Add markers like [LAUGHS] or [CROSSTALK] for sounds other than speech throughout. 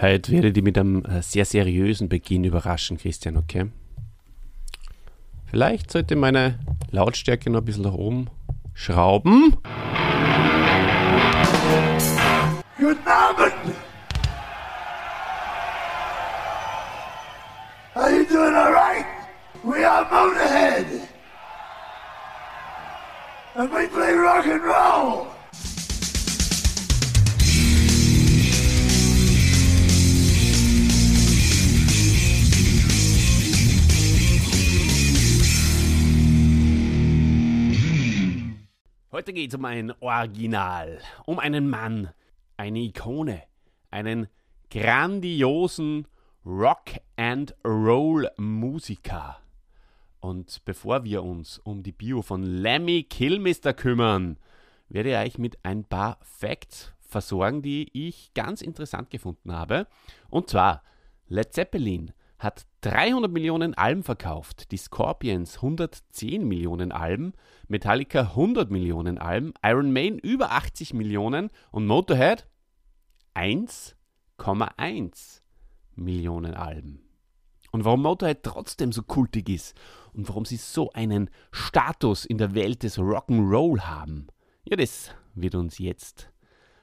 Heute werde ich dich mit einem äh, sehr seriösen Beginn überraschen, Christian, okay? Vielleicht sollte meine Lautstärke noch ein bisschen nach oben schrauben. Guten Abend! Are you doing alright? We are Motorhead! And we play rock and roll! Heute geht es um ein Original, um einen Mann, eine Ikone, einen grandiosen Rock and Roll Musiker. Und bevor wir uns um die Bio von Lemmy Kilmister kümmern, werde ich euch mit ein paar Facts versorgen, die ich ganz interessant gefunden habe. Und zwar, Led Zeppelin hat 300 Millionen Alben verkauft, die Scorpions 110 Millionen Alben, Metallica 100 Millionen Alben, Iron Maiden über 80 Millionen und Motorhead 1,1 Millionen Alben. Und warum Motorhead trotzdem so kultig ist und warum sie so einen Status in der Welt des Rock'n'Roll haben, ja, das wird uns jetzt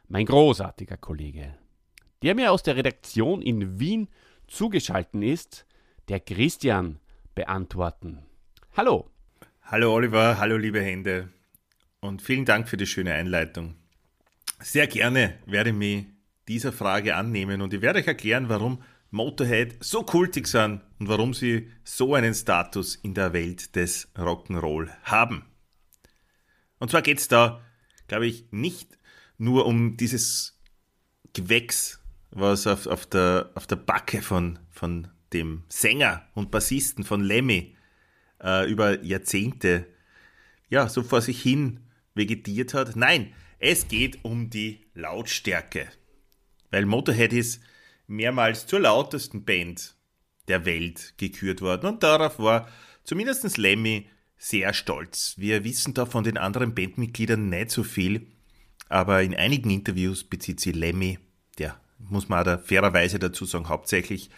mein großartiger Kollege, der mir aus der Redaktion in Wien zugeschaltet ist, der Christian beantworten. Hallo. Hallo Oliver, hallo liebe Hände und vielen Dank für die schöne Einleitung. Sehr gerne werde ich mich dieser Frage annehmen und ich werde euch erklären, warum Motorhead so kultig sind und warum sie so einen Status in der Welt des Rock'n'Roll haben. Und zwar geht es da, glaube ich, nicht nur um dieses Gewächs was auf, auf, der, auf der Backe von, von dem Sänger und Bassisten von Lemmy äh, über Jahrzehnte ja, so vor sich hin vegetiert hat. Nein, es geht um die Lautstärke. Weil Motorhead ist mehrmals zur lautesten Band der Welt gekürt worden und darauf war zumindest Lemmy sehr stolz. Wir wissen da von den anderen Bandmitgliedern nicht so viel, aber in einigen Interviews bezieht sie Lemmy, der muss man da fairerweise dazu sagen, hauptsächlich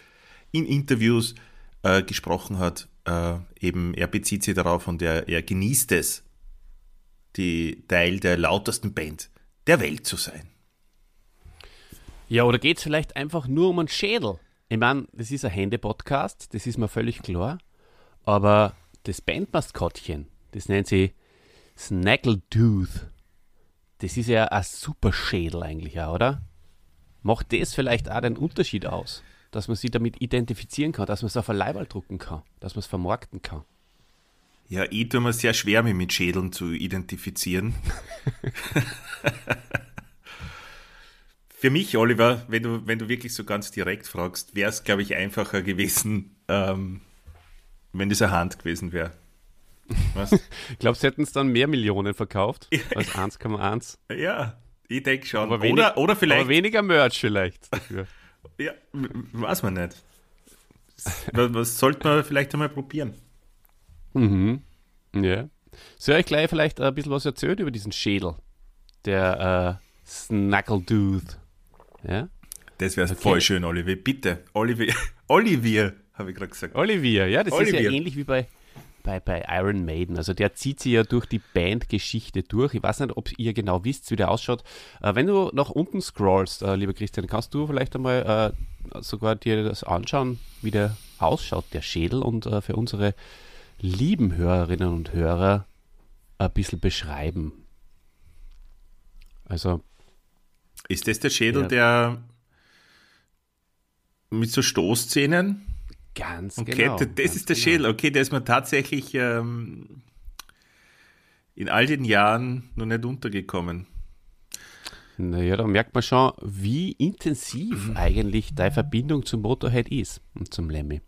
in Interviews äh, gesprochen hat. Äh, eben, er bezieht sich darauf und er, er genießt es, die Teil der lautesten Band der Welt zu sein. Ja, oder geht es vielleicht einfach nur um einen Schädel? Ich meine, das ist ein Hände-Podcast, das ist mir völlig klar. Aber das Bandmaskottchen, das nennt sie Snaggletooth. Das ist ja ein super Schädel eigentlich, auch, oder? Macht das vielleicht auch den Unterschied aus? Dass man sich damit identifizieren kann, dass man es auf ein Leiberl drucken kann, dass man es vermarkten kann. Ja, ich tue mir sehr schwer, mich mit Schädeln zu identifizieren. [LAUGHS] Für mich, Oliver, wenn du, wenn du wirklich so ganz direkt fragst, wäre es, glaube ich, einfacher gewesen, ähm, wenn das eine Hand gewesen wäre. Was? [LAUGHS] Glaubst du, hätten es dann mehr Millionen verkauft als 1,1? Ja, ich denke schon. Aber wenig, oder, oder vielleicht. Aber weniger Merch vielleicht dafür. Ja, weiß man nicht. Was, was sollte man vielleicht einmal probieren? Mhm. Ja. Soll ich gleich vielleicht ein bisschen was erzählen über diesen Schädel? Der äh, Snaggletooth. Ja? Das wäre okay. voll schön, Olivier. Bitte. Olivier, [LAUGHS] Olivier habe ich gerade gesagt. Olivier, ja, das Olivier. ist ja ähnlich wie bei bei, bei Iron Maiden. Also der zieht sich ja durch die Bandgeschichte durch. Ich weiß nicht, ob ihr genau wisst, wie der ausschaut. Äh, wenn du nach unten scrollst, äh, lieber Christian, kannst du vielleicht einmal äh, sogar dir das anschauen, wie der ausschaut, der Schädel, und äh, für unsere lieben Hörerinnen und Hörer ein bisschen beschreiben. Also. Ist das der Schädel, ja. der mit so Stoßzähnen? Ganz okay, genau. Das ganz ist der genau. Schädel. Okay, der ist mir tatsächlich ähm, in all den Jahren noch nicht untergekommen. Naja, da merkt man schon, wie intensiv mhm. eigentlich deine Verbindung zum Motorhead ist und zum Lemmy.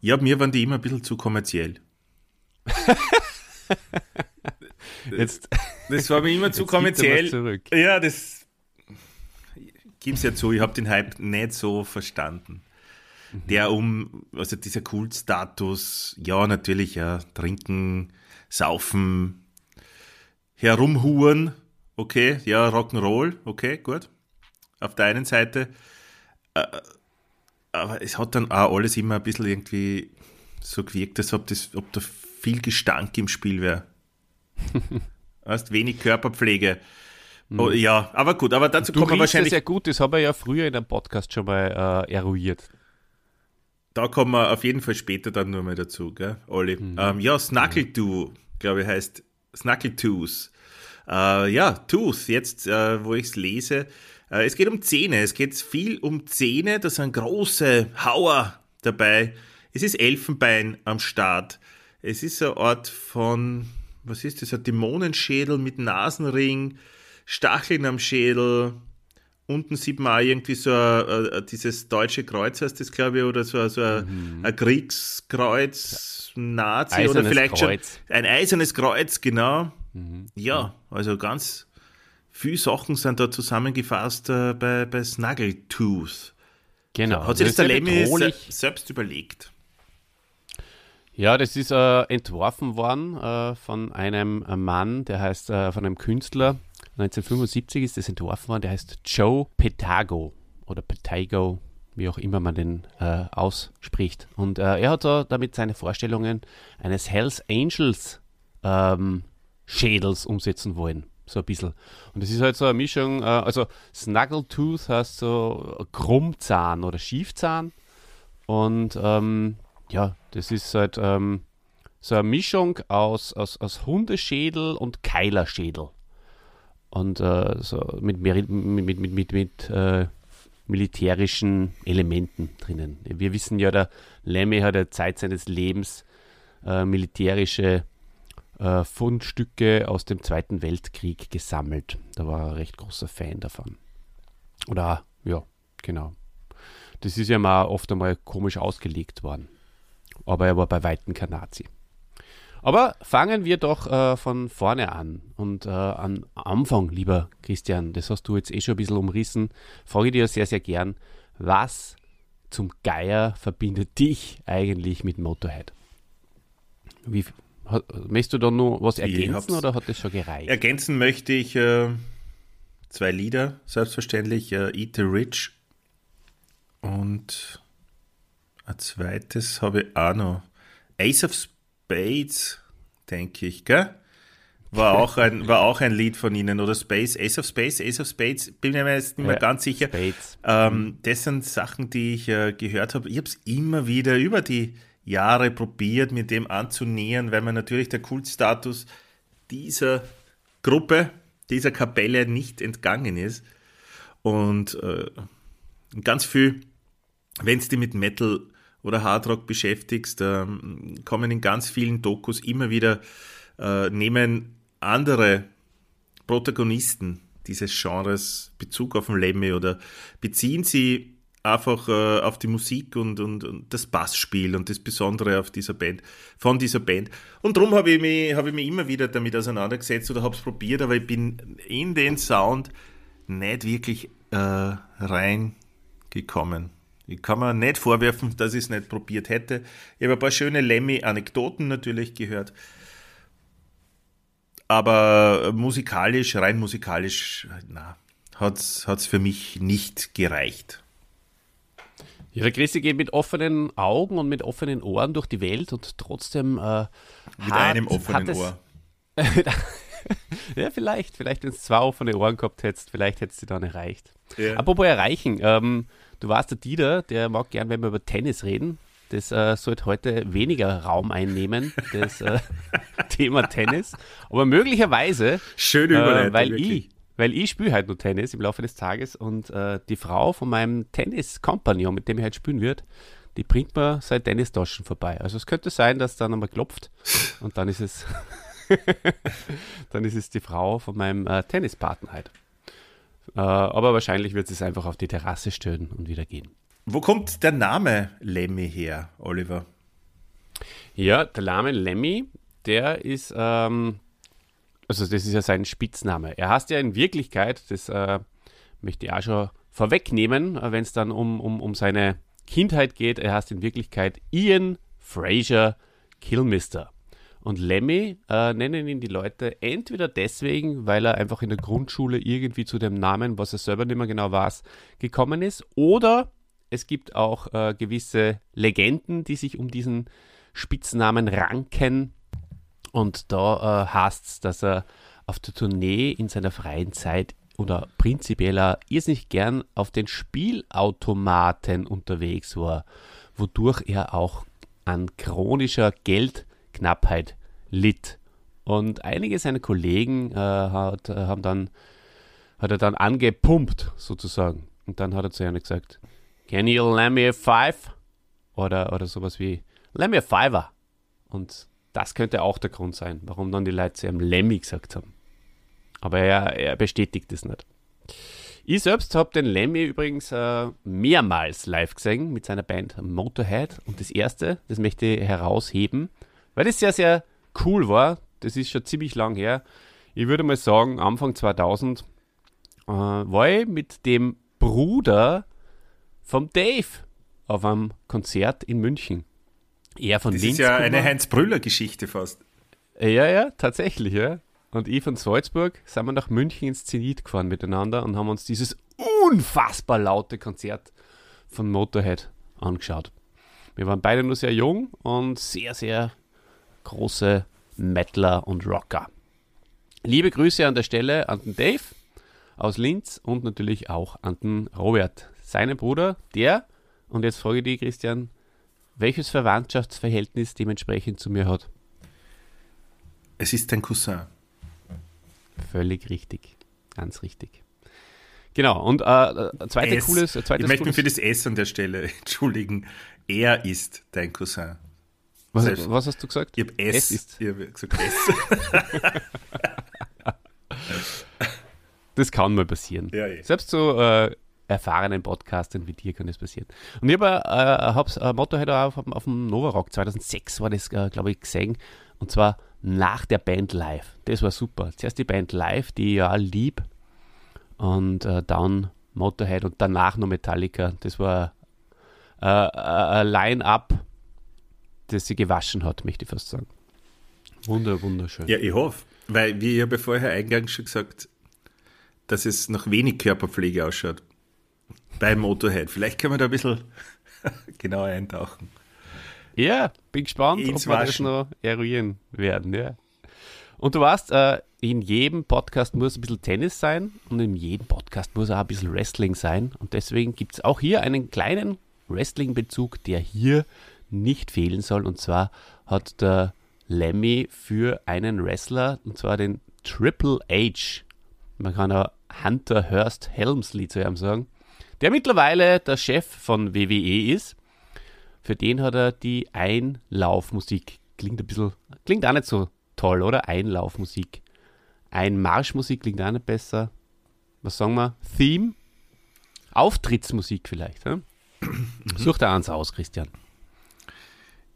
Ja, mir waren die immer ein bisschen zu kommerziell. [LAUGHS] Jetzt, das war mir immer [LAUGHS] zu kommerziell. Ja, das gib's ja zu, ich habe den Hype nicht so verstanden der um, also dieser Kultstatus, ja, natürlich, ja, trinken, saufen, herumhuren, okay, ja, Rock'n'Roll, okay, gut. Auf der einen Seite. aber es hat dann auch alles immer ein bisschen irgendwie so gewirkt, als ob, das, ob da viel Gestank im Spiel wäre. [LAUGHS] Hast wenig Körperpflege. Oh, ja, aber gut, aber dazu Du kommen wir wahrscheinlich. sehr gut, das haben wir ja früher in einem Podcast schon mal äh, eruiert. Da kommen wir auf jeden Fall später dann nur mal dazu, gell, Olli? Ähm, ja, Snuggletooth, glaube ich, heißt Snuggletooth. Äh, ja, Tooth, jetzt, äh, wo ich es lese. Äh, es geht um Zähne. Es geht viel um Zähne. Da sind große Hauer dabei. Es ist Elfenbein am Start. Es ist eine Art von, was ist das, ein Dämonenschädel mit Nasenring, Stacheln am Schädel, unten sieht man auch irgendwie so ein, ein, dieses deutsche Kreuz, heißt das, glaube ich, oder so, so ein, ein Kriegskreuz, Nazi oder Eisernes vielleicht Kreuz. schon ein eisernes Kreuz, genau. Ja, also ganz viele Sachen sind da zusammengefasst äh, bei, bei Snuggletooth. Genau. Hat sich das der Lemmy se selbst überlegt? Ja, das ist äh, entworfen worden äh, von einem Mann, der heißt, äh, von einem Künstler. 1975 ist das entworfen worden, der heißt Joe Petago oder Petago, wie auch immer man den äh, ausspricht. Und äh, er hat da damit seine Vorstellungen eines Hells Angels ähm, Schädels umsetzen wollen. So ein bisschen. Und das ist halt so eine Mischung, äh, also Snuggletooth heißt so Krummzahn oder Schiefzahn. Und ähm, ja, das ist halt ähm, so eine Mischung aus, aus, aus Hundeschädel und Keilerschädel. Und äh, so mit, mit, mit, mit, mit äh, militärischen Elementen drinnen. Wir wissen ja, der Lemmy hat ja Zeit seines Lebens äh, militärische äh, Fundstücke aus dem Zweiten Weltkrieg gesammelt. Da war er ein recht großer Fan davon. Oder, ja, genau. Das ist ja mal oft einmal komisch ausgelegt worden. Aber er war bei Weitem kein Nazi. Aber fangen wir doch äh, von vorne an. Und äh, am Anfang, lieber Christian, das hast du jetzt eh schon ein bisschen umrissen, frage ich dir sehr, sehr gern, was zum Geier verbindet dich eigentlich mit Motorhead? Wie, ha- möchtest du da nur was ergänzen oder hat das schon gereicht? Ergänzen möchte ich äh, zwei Lieder, selbstverständlich, äh, Eat the Rich und ein zweites habe ich auch noch. Ace of Spades, denke ich, gell? War auch, ein, [LAUGHS] war auch ein Lied von ihnen, oder Space, Ace of Space, Ace of Spades, bin mir jetzt nicht mehr Ja, ganz sicher. Spades. Ähm, das sind Sachen, die ich äh, gehört habe. Ich habe es immer wieder über die Jahre probiert, mir dem anzunähern, weil mir natürlich der Kultstatus dieser Gruppe, dieser Kapelle nicht entgangen ist. Und äh, ganz viel, wenn du dich mit Metal oder Hardrock beschäftigst, ähm, kommen in ganz vielen Dokus immer wieder, äh, nehmen andere Protagonisten dieses Genres Bezug auf den Lemmy oder beziehen sie einfach äh, auf die Musik und, und, und das Bassspiel und das Besondere auf dieser Band, von dieser Band. Und darum habe ich, mich, habe ich mich immer wieder damit auseinandergesetzt oder habe es probiert, aber ich bin in den Sound nicht wirklich äh, reingekommen. Ich kann mir nicht vorwerfen, dass ich es nicht probiert hätte. Ich habe ein paar schöne Lemmy-Anekdoten natürlich gehört. Aber musikalisch, rein musikalisch, na, hat es für mich nicht gereicht. Ja, der Christi geht mit offenen Augen und mit offenen Ohren durch die Welt und trotzdem äh, Mit hat- einem offenen Ohr. [LAUGHS] Ja, vielleicht. Vielleicht, wenn es zwei offene Ohren gehabt hättest, vielleicht hättest du dann erreicht. Ja. Apropos erreichen, ähm, du warst der Dieter, der mag gern, wenn wir über Tennis reden. Das äh, sollte heute weniger Raum einnehmen, das äh, [LAUGHS] Thema Tennis. Aber möglicherweise, Schöne äh, weil wirklich. ich, weil ich spiele halt nur Tennis im Laufe des Tages und äh, die Frau von meinem Tennis-Kompagnon, mit dem ich halt spielen wird, die bringt mir seine Tennistaschen vorbei. Also es könnte sein, dass dann einmal klopft und dann ist es [LAUGHS] dann ist es die Frau von meinem äh, Tennispartner halt. Äh, aber wahrscheinlich wird sie es einfach auf die Terrasse stellen und wieder gehen. Wo kommt der Name Lemmy her, Oliver? Ja, der Name Lemmy, der ist, ähm, also das ist ja sein Spitzname. Er heißt ja in Wirklichkeit, das äh, möchte ich auch schon vorwegnehmen, äh, wenn es dann um, um, um seine Kindheit geht, er heißt in Wirklichkeit Ian Fraser Kilmister. Und Lemmy äh, nennen ihn die Leute entweder deswegen, weil er einfach in der Grundschule irgendwie zu dem Namen, was er selber nicht mehr genau weiß, gekommen ist, oder Es gibt auch äh, gewisse Legenden, die sich um diesen Spitznamen ranken. Und da äh, heißt es, dass er auf der Tournee in seiner freien Zeit oder prinzipiell auch irrsinnig gern auf den Spielautomaten unterwegs war, wodurch er auch an chronischer Geldknappheit litt. Und einige seiner Kollegen äh, hat, äh, haben dann, hat er dann angepumpt, sozusagen. Und dann hat er zu ihnen gesagt, Can you lend me a five? Oder, oder sowas wie, lend me a fiver. Und das könnte auch der Grund sein, warum dann die Leute zu ihm Lemmy gesagt haben. Aber er, er bestätigt es nicht. Ich selbst habe den Lemmy übrigens äh, mehrmals live gesehen mit seiner Band Motorhead. Und das erste, das möchte ich herausheben, weil das sehr, sehr cool war. Das ist schon ziemlich lang her. Ich würde mal sagen, Anfang 2000 äh, war ich mit dem Bruder vom Dave auf einem Konzert in München. Er von Das Linz. ist ja eine. Heinz-Brüller-Geschichte fast. Ja, ja, tatsächlich, ja. Und ich von Salzburg sind wir nach München ins Zenit gefahren miteinander und haben uns dieses unfassbar laute Konzert von Motorhead angeschaut. Wir waren beide nur sehr jung und sehr, sehr große Metaler und Rocker. Liebe Grüße an der Stelle an den Dave aus Linz und natürlich auch an den Robert, seinen Bruder, der, und jetzt frage ich dich, Christian, welches Verwandtschaftsverhältnis dementsprechend zu mir hat. Es ist dein Cousin. Völlig richtig. Ganz richtig. Genau, und äh, ein zweites S. cooles, ich zweites möchte mich für das S an der Stelle [LAUGHS] entschuldigen. Er ist dein Cousin. Was, selbst- was hast du gesagt? Ich habe S. Es ist. Ich habe gesagt S. Das kann mal passieren. Ja, eh. Selbst so äh, erfahrenen Podcastern wie dir kann das passieren. Und ich habe äh, hab's, äh, Motorhead auf, auf dem Nova Rock 2006 war das, äh, glaube ich, gesehen. Und zwar nach der Band live. Das war super. Zuerst die Band live, die ich ja lieb. Und äh, dann Motorhead und danach noch Metallica. Das war äh, äh, ein Line-Up, das sie gewaschen hat, möchte ich fast sagen. Wunder, wunderschön. Ja, ich hoffe. Weil, wie ich habe vorher eingangs schon gesagt, dass es nach wenig Körperpflege ausschaut. Beim Motorhead. Vielleicht können wir da ein bisschen [LAUGHS] genauer eintauchen. Ja, bin gespannt, Ins ob wir das noch eruieren werden. Ja. Und du weißt, äh, in jedem Podcast muss ein bisschen Tennis sein und in jedem Podcast muss auch ein bisschen Wrestling sein. Und deswegen gibt es auch hier einen kleinen Wrestling-Bezug, der hier nicht fehlen soll. Und zwar hat der Lemmy für einen Wrestler, und zwar den Triple H, man kann auch Hunter Hurst Helmsley zu ihm sagen, der mittlerweile der Chef von WWE ist. Für den hat er die Einlaufmusik. Klingt ein bisschen, klingt auch nicht so toll, oder? Einlaufmusik. Einmarschmusik klingt auch nicht besser. Was sagen wir? Theme? Auftrittsmusik vielleicht. Hm? [CLEARS THROAT] Such da eins aus, Christian.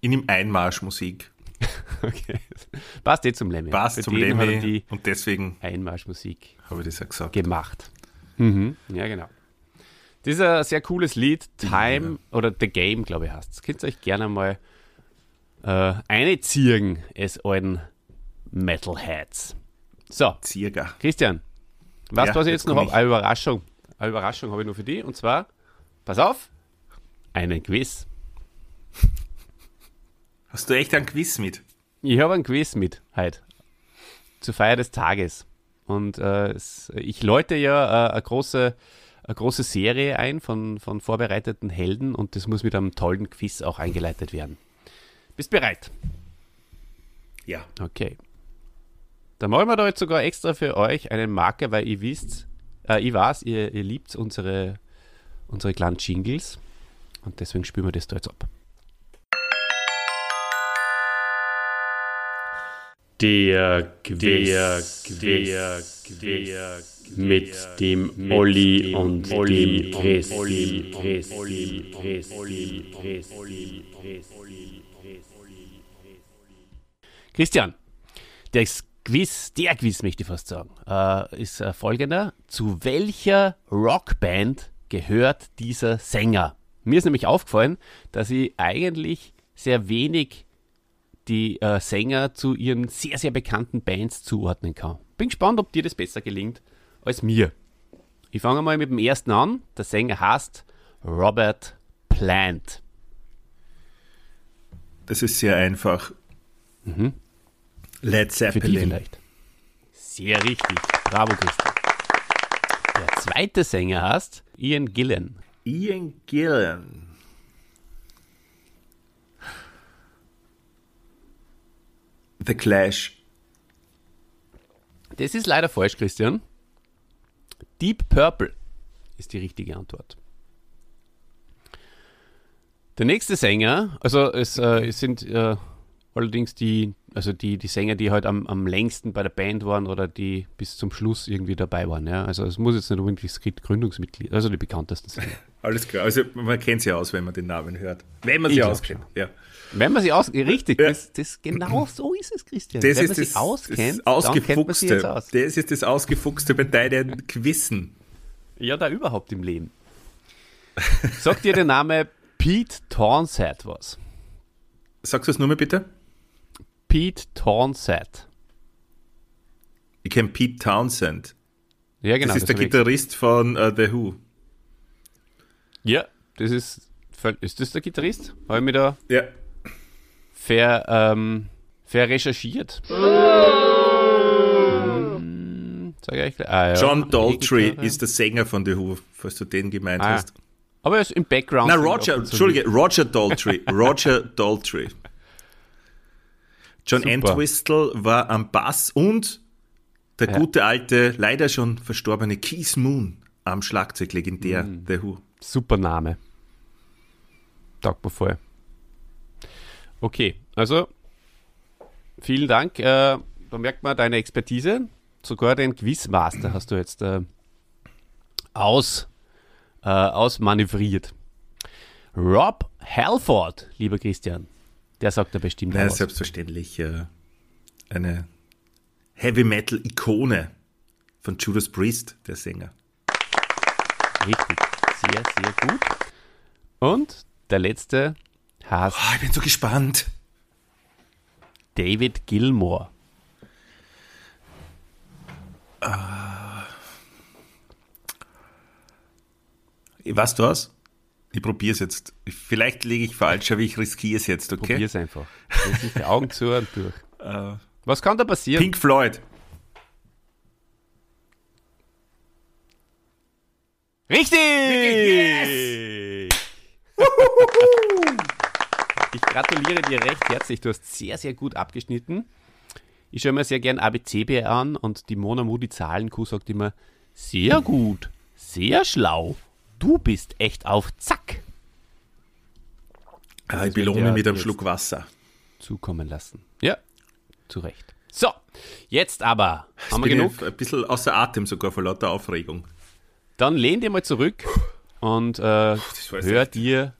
Ich nehme Einmarschmusik. [LAUGHS] Okay. Passt eh zum Lemmy. Passt Für zum Lemmy und deswegen Einmarschmusik habe ich das ja gesagt. gemacht. Mhm. Ja, genau. Das ist ein sehr cooles Lied. Time oder The Game, glaube ich, heißt es. Könnt ihr euch gerne mal äh, einziehen, es alten Metalheads. So, Zierger. Christian, weißt Ja, du, was ich jetzt noch habe? Eine Überraschung. Eine Überraschung habe ich nur für dich. Und zwar, pass auf, einen Quiz. Hast du echt einen Quiz mit? Ich habe einen Quiz mit heute. Zur Feier des Tages. Und äh, ich läute ja äh, eine, große, eine große Serie ein von, von vorbereiteten Helden und das muss mit einem tollen Quiz auch eingeleitet werden. Bist bereit? Ja. Okay. Dann machen wir da jetzt sogar extra für euch einen Marker, weil ihr wisst, äh, ich weiß, ihr, ihr liebt unsere, unsere kleinen Jingles und deswegen spielen wir das da jetzt ab. Der Quiz, der Quiz, mit dem Olli und dem Chris. Christian, der Quiz, der Quiz möchte ich fast sagen, äh, ist äh, folgender. Zu welcher Rockband gehört dieser Sänger? Mir ist nämlich aufgefallen, dass ich eigentlich sehr wenig die äh, Sänger zu ihren sehr, sehr bekannten Bands zuordnen kann. Bin gespannt, ob dir das besser gelingt als mir. Ich fange mal mit dem ersten an. Der Sänger heißt Robert Plant. Das ist sehr einfach. Led Für die Zeppelin. vielleicht. Sehr richtig. Bravo, Christian. Der zweite Sänger heißt Ian Gillen. Ian Gillan. The Clash. Das ist leider falsch, Christian. Deep Purple ist die richtige Antwort. Der nächste Sänger, also es, äh, es sind äh, allerdings die, also die, die Sänger, die halt am, am längsten bei der Band waren oder die bis zum Schluss irgendwie dabei waren. Ja? Also es muss jetzt nicht unbedingt das Gründungsmitglied, also die bekanntesten Sänger. [LAUGHS] Alles klar. Also man kennt sie aus, wenn man den Namen hört. Wenn man sie auskennt. Ja. Wenn man sie aus, richtig, Ja. das, das genau so ist es, Christian. Das Wenn ist man sie das, auskennt, das dann Ausgefuchste. aus. Das ist das Ausgefuchste bei deinen Quizzen. Ja, da überhaupt im Leben. Sagt dir der Name Pete Townsend was? Sagst du es nur mal bitte? Pete Townsend. Ich kenne Pete Townsend. Ja, genau. das ist der hab ich Gitarrist von uh, The Who. Ja, das ist. Ist das der Gitarrist? Habe ich mir da Ja. ver, ähm, verrecherchiert. Hm, sag ich. Ah, ja. John Daltrey ist der Sänger von The Who, falls du den gemeint Ah, hast. Aber er ist im Background. Na, Roger, Entschuldige, Roger Daltrey. Roger Daltrey. John Super. Entwistle war am Bass und der Ja. gute alte, leider schon verstorbene Keith Moon am Schlagzeug, legendär, Mhm. The Who. Super Name. Taugt mir voll. Okay, also vielen Dank. Äh, da merkt man deine Expertise. Sogar den Quizmaster hast du jetzt äh, aus, äh, ausmanövriert. Rob Halford, lieber Christian, der sagt da bestimmt Ja, was. selbstverständlich äh, eine Heavy Metal Ikone von Judas Priest, der Sänger. Richtig, sehr, sehr gut. Und der letzte heißt Ah, ich bin so gespannt. David Gilmore. Weißt du was? Ich probiere es jetzt. Vielleicht liege ich falsch, aber ich riskiere es jetzt, okay? Probier's einfach. Lass nicht die Augen zu und durch. Äh, Was kann da passieren? Pink Floyd. Richtig! ich gratuliere dir recht herzlich. Du hast sehr, sehr gut abgeschnitten. Ich schaue mir sehr gern ABCB an und die Mona Moody Zahlenkuh sagt immer, sehr gut, sehr schlau. Du bist echt auf Zack Ah, ich wird belohne ja mit einem jetzt- Schluck Wasser. zukommen lassen. Ja, zu Recht. So, jetzt aber. Haben wir genug? ich Ein bisschen außer Atem sogar vor lauter Aufregung. Dann lehn dir mal zurück und äh, jetzt hör echt- dir.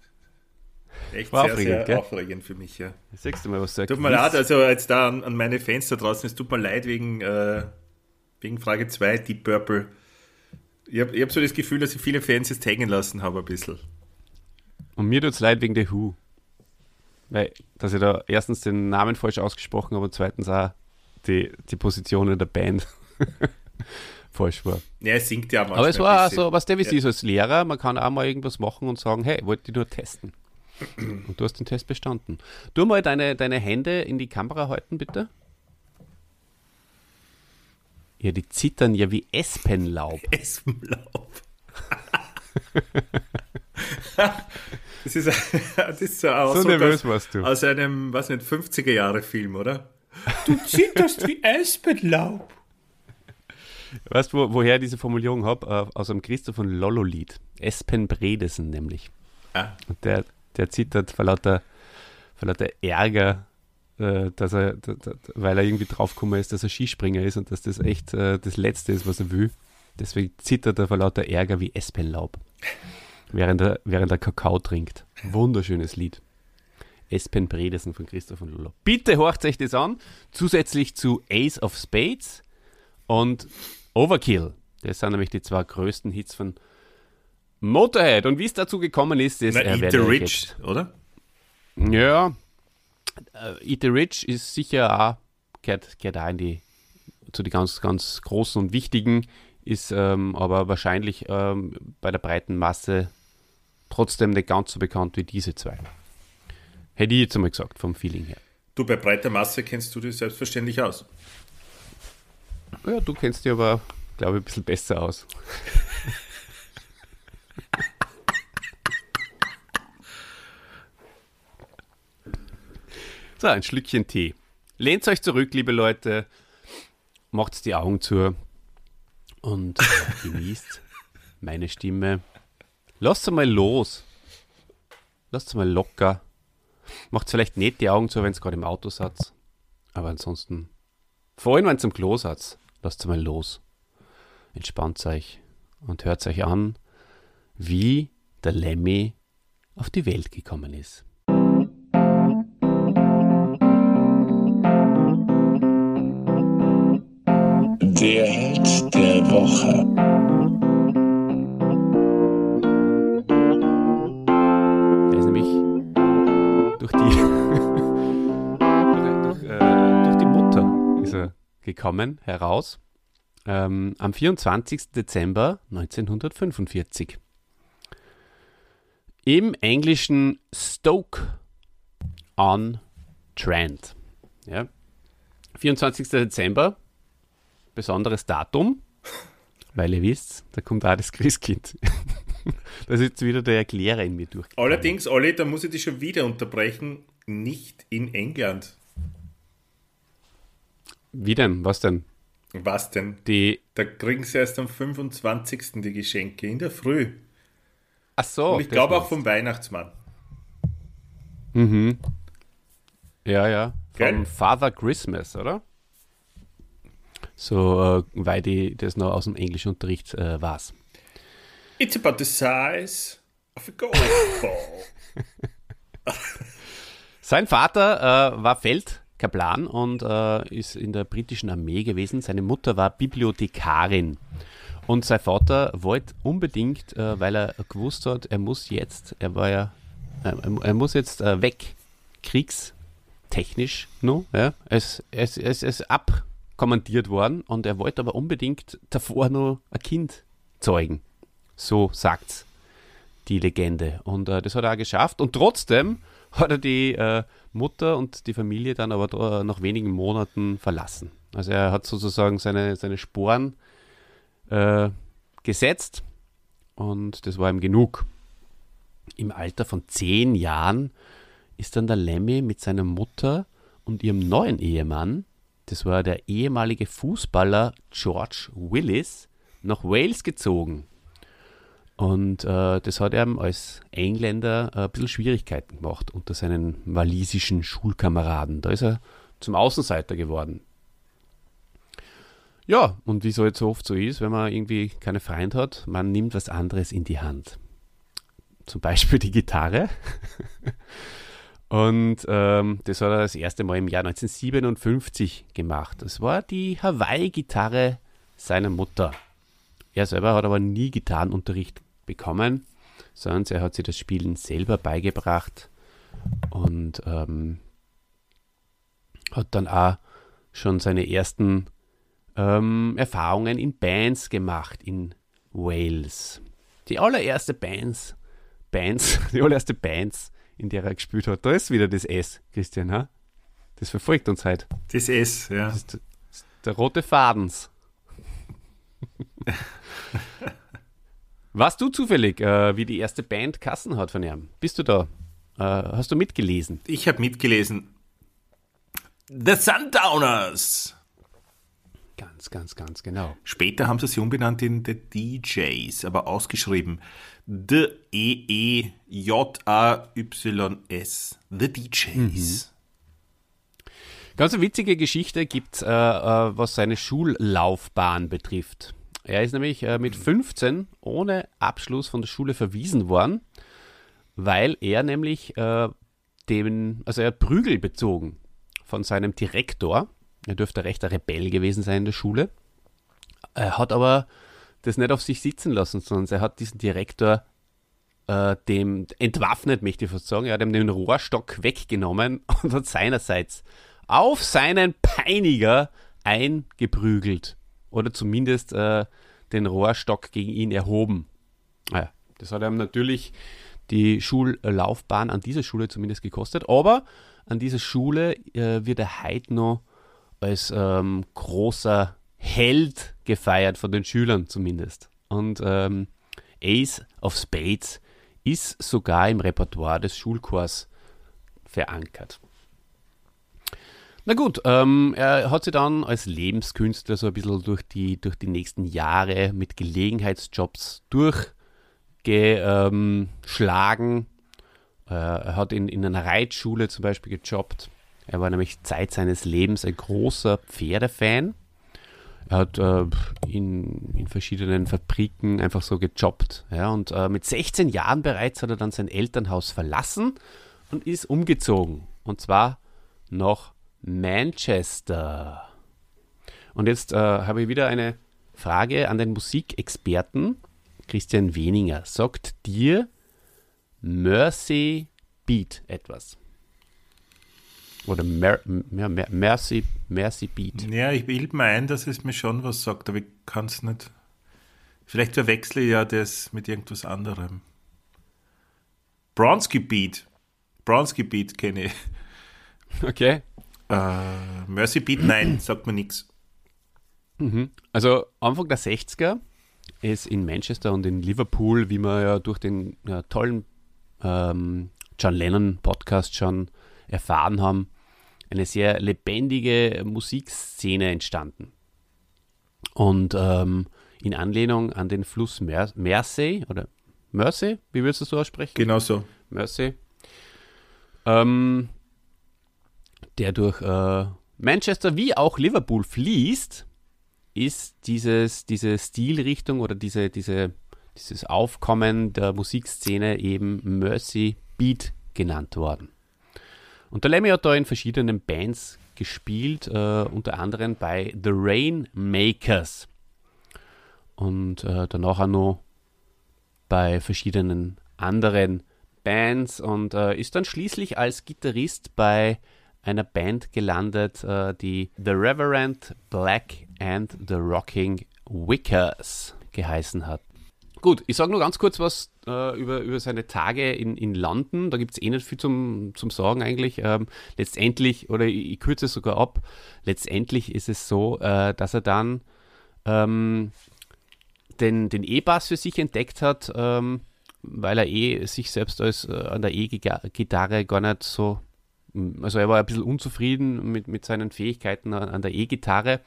Echt War sehr, aufregend, sehr gell? aufregend für mich, ja. Sagst du mal, was du Tut mir leid, also jetzt da an, an meine Fans da draußen, es tut mir leid wegen, äh, wegen Frage 2, Deep Purple. Ich habe hab so das Gefühl, dass ich viele Fans jetzt hängen lassen habe ein bisschen. Und mir tut's leid wegen der Who. Weil, dass ich da erstens den Namen falsch ausgesprochen habe und zweitens auch die, die Position in der Band [LAUGHS] falsch war. Ja, es singt ja manchmal Aber es war bisschen. so, was Davis Ja. ist als Lehrer, man kann auch mal irgendwas machen und sagen, hey, wollte ich nur testen. Und du hast den Test bestanden. Du mal deine, deine Hände in die Kamera halten, bitte. Ja, die zittern ja wie Espenlaub. [LAUGHS] Espenlaub. [LAUGHS] das ist, das ist so, auch So nervös aus, warst du. aus einem, was nicht, 50er-Jahre-Film, oder? Du zitterst wie Espenlaub. Weißt du, wo, woher ich diese Formulierung habe? Aus einem Christoph von Lollo-Lied. Espen Bredesen nämlich. Ah, Und der, der zittert vor lauter, vor lauter Ärger, äh, dass er, weil er irgendwie draufgekommen ist, dass er Skispringer ist und dass das echt äh, das Letzte ist, was er will. Deswegen zittert er vor lauter Ärger wie Espenlaub, während er, während er Kakao trinkt. Wunderschönes Lied. Espen Bredesen von Christoph und Lolo. Bitte horcht euch das an, zusätzlich zu Ace of Spades und Overkill. Das sind nämlich die zwei größten Hits von Motorhead. Und wie es dazu gekommen ist, das Na, äh, Eat the ich Rich, oder? Jetzt, ja, äh, Eat the Rich ist sicher auch, gehört, gehört auch in die, zu den ganz, ganz großen und wichtigen, ist ähm, aber wahrscheinlich ähm, bei der breiten Masse trotzdem nicht ganz so bekannt wie diese zwei. Hätte ich jetzt einmal gesagt, vom Feeling her. Du, bei breiter Masse kennst du dich selbstverständlich aus. Ja, du kennst dich aber, glaube ich, ein bisschen besser aus. [LAUGHS] so, ein Schlückchen Tee. Lehnt euch zurück, liebe Leute. Macht die Augen zu und äh, [LAUGHS] genießt meine Stimme. Lasst mal los. Lasst mal locker. Macht vielleicht nicht die Augen zu, wenn es gerade im Auto seid. Aber ansonsten, vor allem wenn es im Klo seid, lasst mal los. Entspannt euch und hört euch an, wie der Lemmy auf die Welt gekommen ist. Der Held der Woche. Der ist nämlich durch die, [LAUGHS] durch, äh, durch die Mutter ist er gekommen, heraus. Ähm, am 24. Dezember 1945. Im englischen Stoke on Trent. Ja. 24. Dezember, besonderes Datum, weil ihr wisst, da kommt auch das Christkind. [LAUGHS] da ist jetzt wieder der Erklärer in mir durch. Allerdings, Olli, da muss ich dich schon wieder unterbrechen, nicht in England. Wie denn? Was denn? Was denn? Die. Da kriegen sie erst am 25. die Geschenke, in der Früh. Ach so. Und ich das glaube auch vom Weihnachtsmann. Mhm. Ja, ja. Gell? Vom Father Christmas, oder? So, äh, weil die das noch aus dem Englischunterricht äh, weiß. It's about the size of a golf ball. [LAUGHS] Sein Vater äh, war Feldkaplan und äh, ist in der britischen Armee gewesen. Seine Mutter war Bibliothekarin. Und sein Vater wollte unbedingt, äh, weil er gewusst hat, er muss jetzt, er war ja, äh, er muss jetzt äh, weg, kriegstechnisch, no, ja, es, es, es ist abkommandiert worden und er wollte aber unbedingt davor noch ein Kind zeugen. So sagt's die Legende. Und äh, das hat er auch geschafft. Und trotzdem hat er die äh, Mutter und die Familie dann aber da nach wenigen Monaten verlassen. Also er hat sozusagen seine, seine Sporen äh, gesetzt und das war ihm genug. Im Alter von zehn Jahren ist dann der Lemmy mit seiner Mutter und ihrem neuen Ehemann, das war der ehemalige Fußballer George Willis, nach Wales gezogen. Und äh, das hat ihm als Engländer äh, ein bisschen Schwierigkeiten gemacht unter seinen walisischen Schulkameraden. Da ist er zum Außenseiter geworden. Ja, und wie es halt so oft so ist, wenn man irgendwie keine Freund hat, man nimmt was anderes in die Hand. Zum Beispiel die Gitarre. [LAUGHS] Und ähm, das hat er das erste Mal im Jahr 1957 gemacht. Das war die Hawaii-Gitarre seiner Mutter. Er selber hat aber nie Gitarrenunterricht bekommen, sondern er hat sich das Spielen selber beigebracht und ähm, hat dann auch schon seine ersten ähm, Erfahrungen in Bands gemacht in Wales. Die allererste Bands, Bands, [LAUGHS] die allererste Bands, in der er gespielt hat, da ist wieder das S, Christian, ha? Das verfolgt uns halt. Das S, ja. Das ist der, das ist der rote Fadens. Warst du zufällig, äh, wie die erste Band Kassen hat von ihm? Bist du da? Äh, hast du mitgelesen? Ich habe mitgelesen. The Sundowners. Ganz, ganz, ganz genau. Später haben sie sich umbenannt in The DJs, aber ausgeschrieben D-E-E-J-A-Y-S. The DJs. Ganz eine witzige Geschichte gibt äh, äh, was seine Schullaufbahn betrifft. Er ist nämlich äh, mit 15 ohne Abschluss von der Schule verwiesen worden, weil er nämlich äh, den, also er hat Prügel bezogen von seinem Direktor. Er dürfte recht ein Rebell gewesen sein in der Schule. Er hat aber das nicht auf sich sitzen lassen, sondern er hat diesen Direktor äh, dem entwaffnet, möchte ich fast sagen. Er hat ihm den Rohrstock weggenommen [LAUGHS] und hat seinerseits auf seinen Peiniger eingeprügelt. Oder zumindest äh, den Rohrstock gegen ihn erhoben. Naja, das hat ihm natürlich die Schullaufbahn an dieser Schule zumindest gekostet. Aber an dieser Schule äh, wird er heute noch als ähm, großer Held gefeiert von den Schülern zumindest. Und ähm, Ace of Spades ist sogar im Repertoire des Schulchors verankert. Na gut, ähm, er hat sich dann als Lebenskünstler so ein bisschen durch die, durch die nächsten Jahre mit Gelegenheitsjobs durchgeschlagen. Äh, er hat in, in einer Reitschule zum Beispiel gejobbt. Er war nämlich Zeit seines Lebens ein großer Pferdefan. Er hat äh, in, in verschiedenen Fabriken einfach so gejobbt. Ja, und äh, mit 16 Jahren bereits hat er dann sein Elternhaus verlassen und ist umgezogen. Und zwar nach Manchester. Und jetzt äh, habe ich wieder eine Frage an den Musikexperten. Christian Weninger, sagt dir Mercy Beat etwas? Oder Mer Mer Mer Mercy, Mercy Beat? Ja, ich bilde mir ein, dass es mir schon was sagt, aber ich kann es nicht. Vielleicht verwechsle ich ja das mit irgendwas anderem. Bronski Beat. Bronski Beat kenne ich. Okay. Äh, Mercy Beat, nein, [CLEARS THROAT] sagt mir nichts. Mhm. Also Anfang der 60er ist in Manchester und in Liverpool, wie wir ja durch den ja, tollen ähm, John Lennon Podcast schon erfahren haben, eine sehr lebendige Musikszene entstanden. Und ähm, in Anlehnung an den Fluss Mer Mersey oder Mersey, wie würdest du so aussprechen? Genau so. Mersey. Ähm, der durch äh, Manchester wie auch Liverpool fließt, ist dieses, diese Stilrichtung oder diese, diese, dieses Aufkommen der Musikszene eben Mercy Beat genannt worden. Und der Lemmy hat da in verschiedenen Bands gespielt, äh, unter anderem bei The Rainmakers. Und äh, danach auch noch bei verschiedenen anderen Bands und äh, ist dann schließlich als Gitarrist bei einer Band gelandet, äh, die The Reverend Black and the Rocking Wickers geheißen hat. Gut, ich sage nur ganz kurz was äh, über, über seine Tage in, in London. Da gibt es eh nicht viel zum, zum Sagen eigentlich. Ähm, letztendlich, oder ich, ich, kürze es sogar ab, letztendlich ist es so, äh, dass er dann ähm, den, den E-Bass für sich entdeckt hat, ähm, weil er eh sich selbst als äh, an der E-Gitarre gar nicht so also er war ein bisschen unzufrieden mit, mit seinen Fähigkeiten an, der E-Gitarre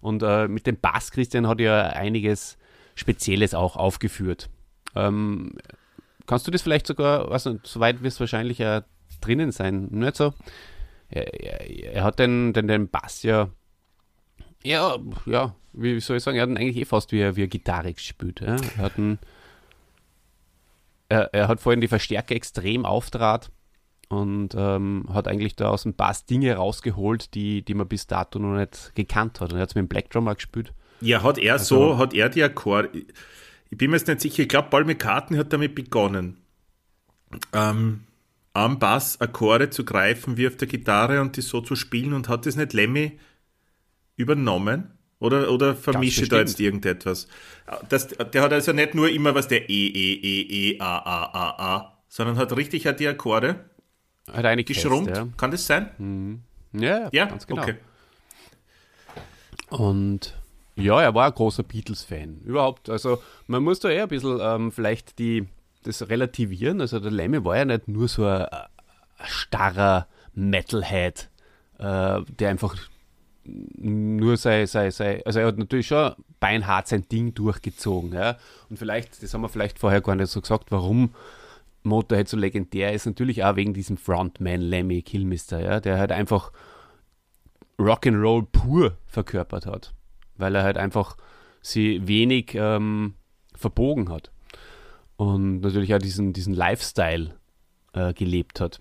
und äh, mit dem Bass Christian hat er einiges Spezielles auch aufgeführt. Ähm, kannst du das vielleicht sogar, also soweit wirst du wahrscheinlich ja drinnen sein, nicht so? Er, er, er hat den, den, den Bass ja, ja, ja, wie soll ich sagen, er hat ihn eigentlich eh fast wie, wie eine Gitarre gespielt. Ja? Er, hat einen, er, er hat vorhin die Verstärker extrem auftrat und ähm, hat eigentlich da aus dem Bass Dinge rausgeholt, die, die man bis dato noch nicht gekannt hat. Und er hat es mit dem Black Drummer gespielt. Ja, hat er also, so, hat er die Akkorde. Ich bin mir jetzt nicht sicher, ich glaube, Paul McCartney hat damit begonnen, ähm, am Bass Akkorde zu greifen wie auf der Gitarre und die so zu spielen und hat das nicht Lemmy übernommen? Oder, oder vermische da jetzt irgendetwas? Das, der hat also nicht nur immer was der E, E, E, E, A, A, A, A, sondern hat richtig halt die Akkorde hat eine geschrumpft. Ja. Kann das sein? Mhm. Ja, ja, ganz genau. Okay. Und ja, er war ein großer Beatles-Fan. Überhaupt, also man muss da eher ein bisschen ähm, vielleicht die, das relativieren. Also der Lemmy war ja nicht nur so ein, ein starrer Metalhead, äh, der einfach nur sei, sei, sei, also er hat natürlich schon beinhart sein Ding durchgezogen. Ja? Und vielleicht, das haben wir vielleicht vorher gar nicht so gesagt, warum Motorhead so legendär ist, natürlich auch wegen diesem Frontman Lemmy Kilmister, ja, der halt einfach Rock'n'Roll pur verkörpert hat, weil er halt einfach sie wenig ähm, verbogen hat und natürlich auch diesen, diesen Lifestyle äh, gelebt hat.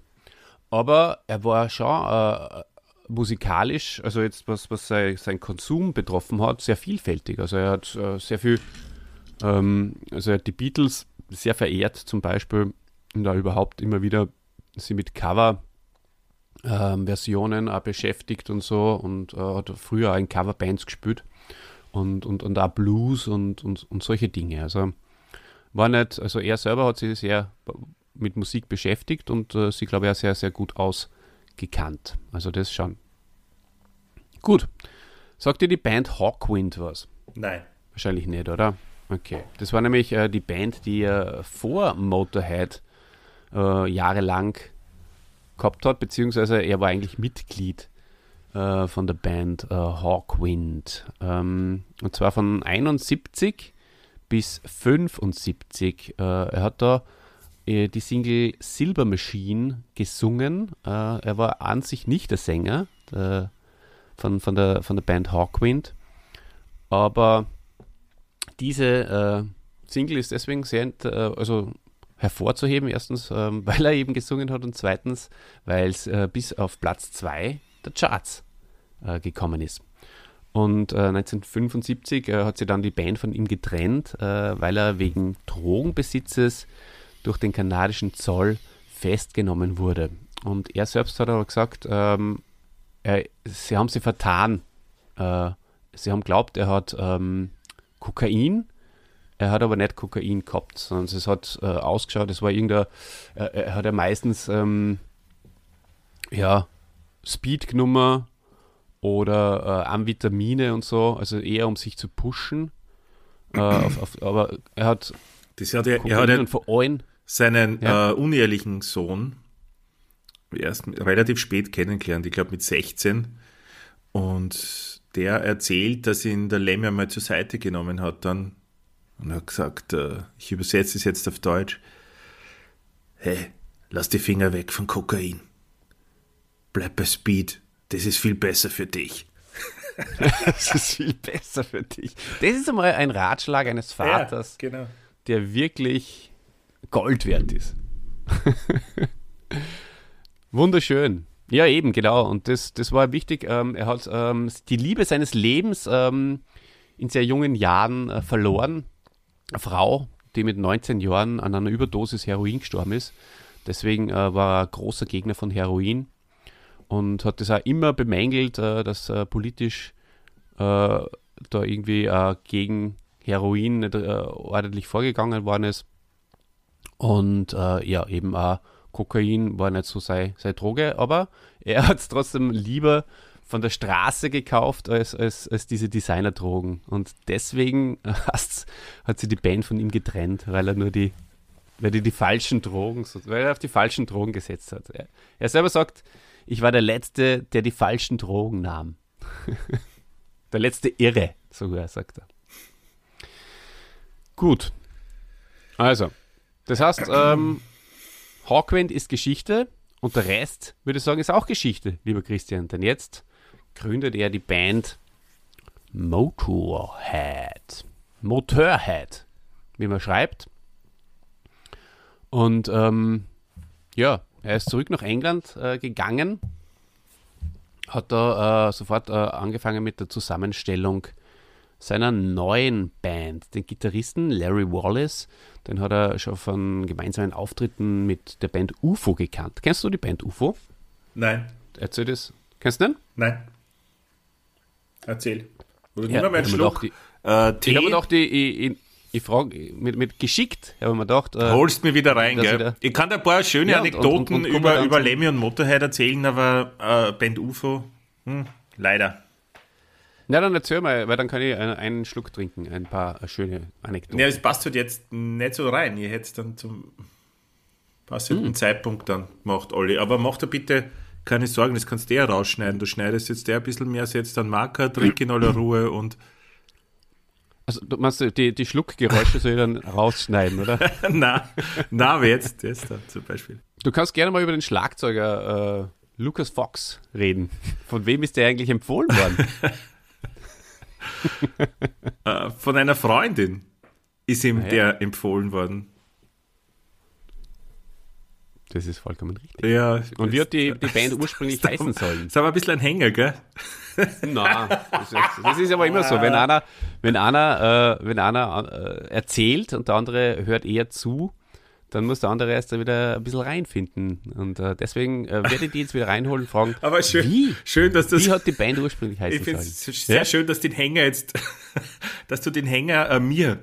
Aber er war schon äh, musikalisch, also jetzt was, was sein, sein, Konsum betroffen hat, sehr vielfältig. Also er hat äh, sehr viel, ähm, also er hat die Beatles sehr verehrt zum Beispiel und da überhaupt immer wieder sie mit Cover-Versionen ähm, beschäftigt und so und äh, hat früher auch in Coverbands gespielt und, und, und auch Blues und, und, und solche Dinge. Also war nicht, also er selber hat sich sehr mit Musik beschäftigt und äh, sie, glaube ich, auch sehr, sehr gut ausgekannt. Also das schon. Gut. Sagt dir die Band Hawkwind was? Nein. Wahrscheinlich nicht, oder? Okay. Das war nämlich äh, die Band, die er vor Motorhead äh, jahrelang gehabt hat, beziehungsweise er war eigentlich Mitglied äh, von der Band äh, Hawkwind. Ähm, und zwar von 71 bis 75. Äh, er hat da äh, die Single Silver Machine gesungen. Äh, er war an sich nicht der Sänger der, von, von, der, von der Band Hawkwind, aber diese Single ist deswegen sehr also hervorzuheben. Erstens, ähm, [LAUGHS] weil er eben gesungen hat und zweitens, weil es äh, bis auf Platz 2 der Charts äh, gekommen ist. Und 1975 hat sie dann die Band von ihm getrennt, weil er wegen Drogenbesitzes durch den kanadischen Zoll festgenommen wurde. Und er selbst hat aber gesagt, ähm, er, sie haben sie vertan. Äh, sie haben glaubt, er hat ähm, Kokain. Er hat aber nicht Kokain gehabt, sondern es hat äh, ausgeschaut, es war irgendein, äh, er hat ja meistens ähm, ja, Speed genommen oder äh, Amphetamine und so, also eher um sich zu pushen. Äh, auf, auf, [CLEARS THROAT] aber er hat das hat er, er hat ja allem seinen ja. äh, unehelichen Sohn erst relativ spät kennengelernt, ich glaube mit 16. Und der erzählt, dass ihn der Lemmy einmal zur Seite genommen hat dann und hat gesagt, äh, ich übersetze es jetzt auf Deutsch, hey, lass die Finger weg von Kokain. Bleib bei Speed, das ist viel besser für dich. [LAUGHS] das ist viel besser für dich. Das ist einmal ein Ratschlag eines Vaters, ja, genau. der wirklich Gold wert ist. [LAUGHS] Wunderschön. Ja, eben, genau. Und das, das war wichtig. Ähm, er hat ähm, die Liebe seines Lebens ähm, in sehr jungen Jahren äh, verloren. Eine Frau, die mit 19 Jahren an einer Überdosis Heroin gestorben ist. Deswegen äh, war er großer Gegner von Heroin und hat das auch immer bemängelt, äh, dass er politisch äh, da irgendwie äh, gegen Heroin nicht äh, ordentlich vorgegangen worden ist. Und äh, ja, eben auch Kokain war nicht so seine, seine Droge, aber [LAUGHS] er hat es trotzdem lieber von der Straße gekauft als, als, als diese Designerdrogen. Und deswegen [LAUGHS] hat sie die Band von ihm getrennt, weil er nur die, weil er die falschen Drogen, weil er auf die falschen Drogen gesetzt hat. Er, er selber sagt, ich war der Letzte, der die falschen Drogen nahm. [LAUGHS] der letzte Irre, sogar, sagt er. Gut. Also, das heißt, ähm, Hawkwind ist Geschichte und der Rest, würde ich sagen, ist auch Geschichte, lieber Christian. Denn jetzt gründet er die Band Motorhead. Motorhead, wie man schreibt. Und ähm, ja, er ist zurück nach England äh, gegangen, hat da äh, sofort äh, angefangen mit der Zusammenstellung seiner neuen Band, den Gitarristen Larry Wallace. Den hat er schon von gemeinsamen Auftritten mit der Band UFO gekannt. Kennst du die Band UFO? Nein. Erzähl das. Kennst du den? Nein. Erzähl. Oder ja, nimm mal einen Schluck. Die, äh. Ich habe gedacht, ich, ich, ich frage mit, mit geschickt, habe mir gedacht. Äh, Holst mir wieder rein, gell? Wieder, ich kann da ein paar schöne ja, Anekdoten und, und, und über, über Lemmy und Motorhead erzählen, aber äh, Band UFO, hm, leider. Na, dann erzähl mal, weil dann kann ich einen, einen Schluck trinken, ein paar schöne Anekdoten. Ja, es passt halt jetzt nicht so rein. Ihr hättet es dann zum passenden hm. Zeitpunkt dann gemacht, Olli. Aber mach dir bitte keine Sorgen, das kannst du ja rausschneiden. Du schneidest jetzt der ein bisschen mehr, setzt dann Marker, trink in aller [CLEARS THROAT] Ruhe und. Also, du meinst, die, die Schluckgeräusche soll ich dann [LAUGHS] rausschneiden, oder? na, na, jetzt, das da zum Beispiel. Du kannst gerne mal über den Schlagzeuger äh, Lucas Fox reden. Von wem ist der eigentlich empfohlen worden? [LAUGHS] Äh, von einer Freundin ist ihm ah, ja. der empfohlen worden. Das ist vollkommen richtig. Ja, Und wie hat die, die [LAUGHS] Band ursprünglich heißen sollen? Das ist aber ein bisschen ein Hänger, gell? [LAUGHS] Nein, das ist, das ist aber immer so. Wenn einer, wenn einer, äh, wenn einer äh, erzählt und der andere hört eher zu, dann muss der andere erst wieder ein bisschen reinfinden. Und äh, deswegen äh, werde ich die jetzt wieder reinholen und fragen, Aber schön, wie? Schön, dass das, wie hat die Band ursprünglich heißen Ich finde es sehr ja? schön, dass den Hänger jetzt, [LAUGHS] dass du den Hänger äh, mir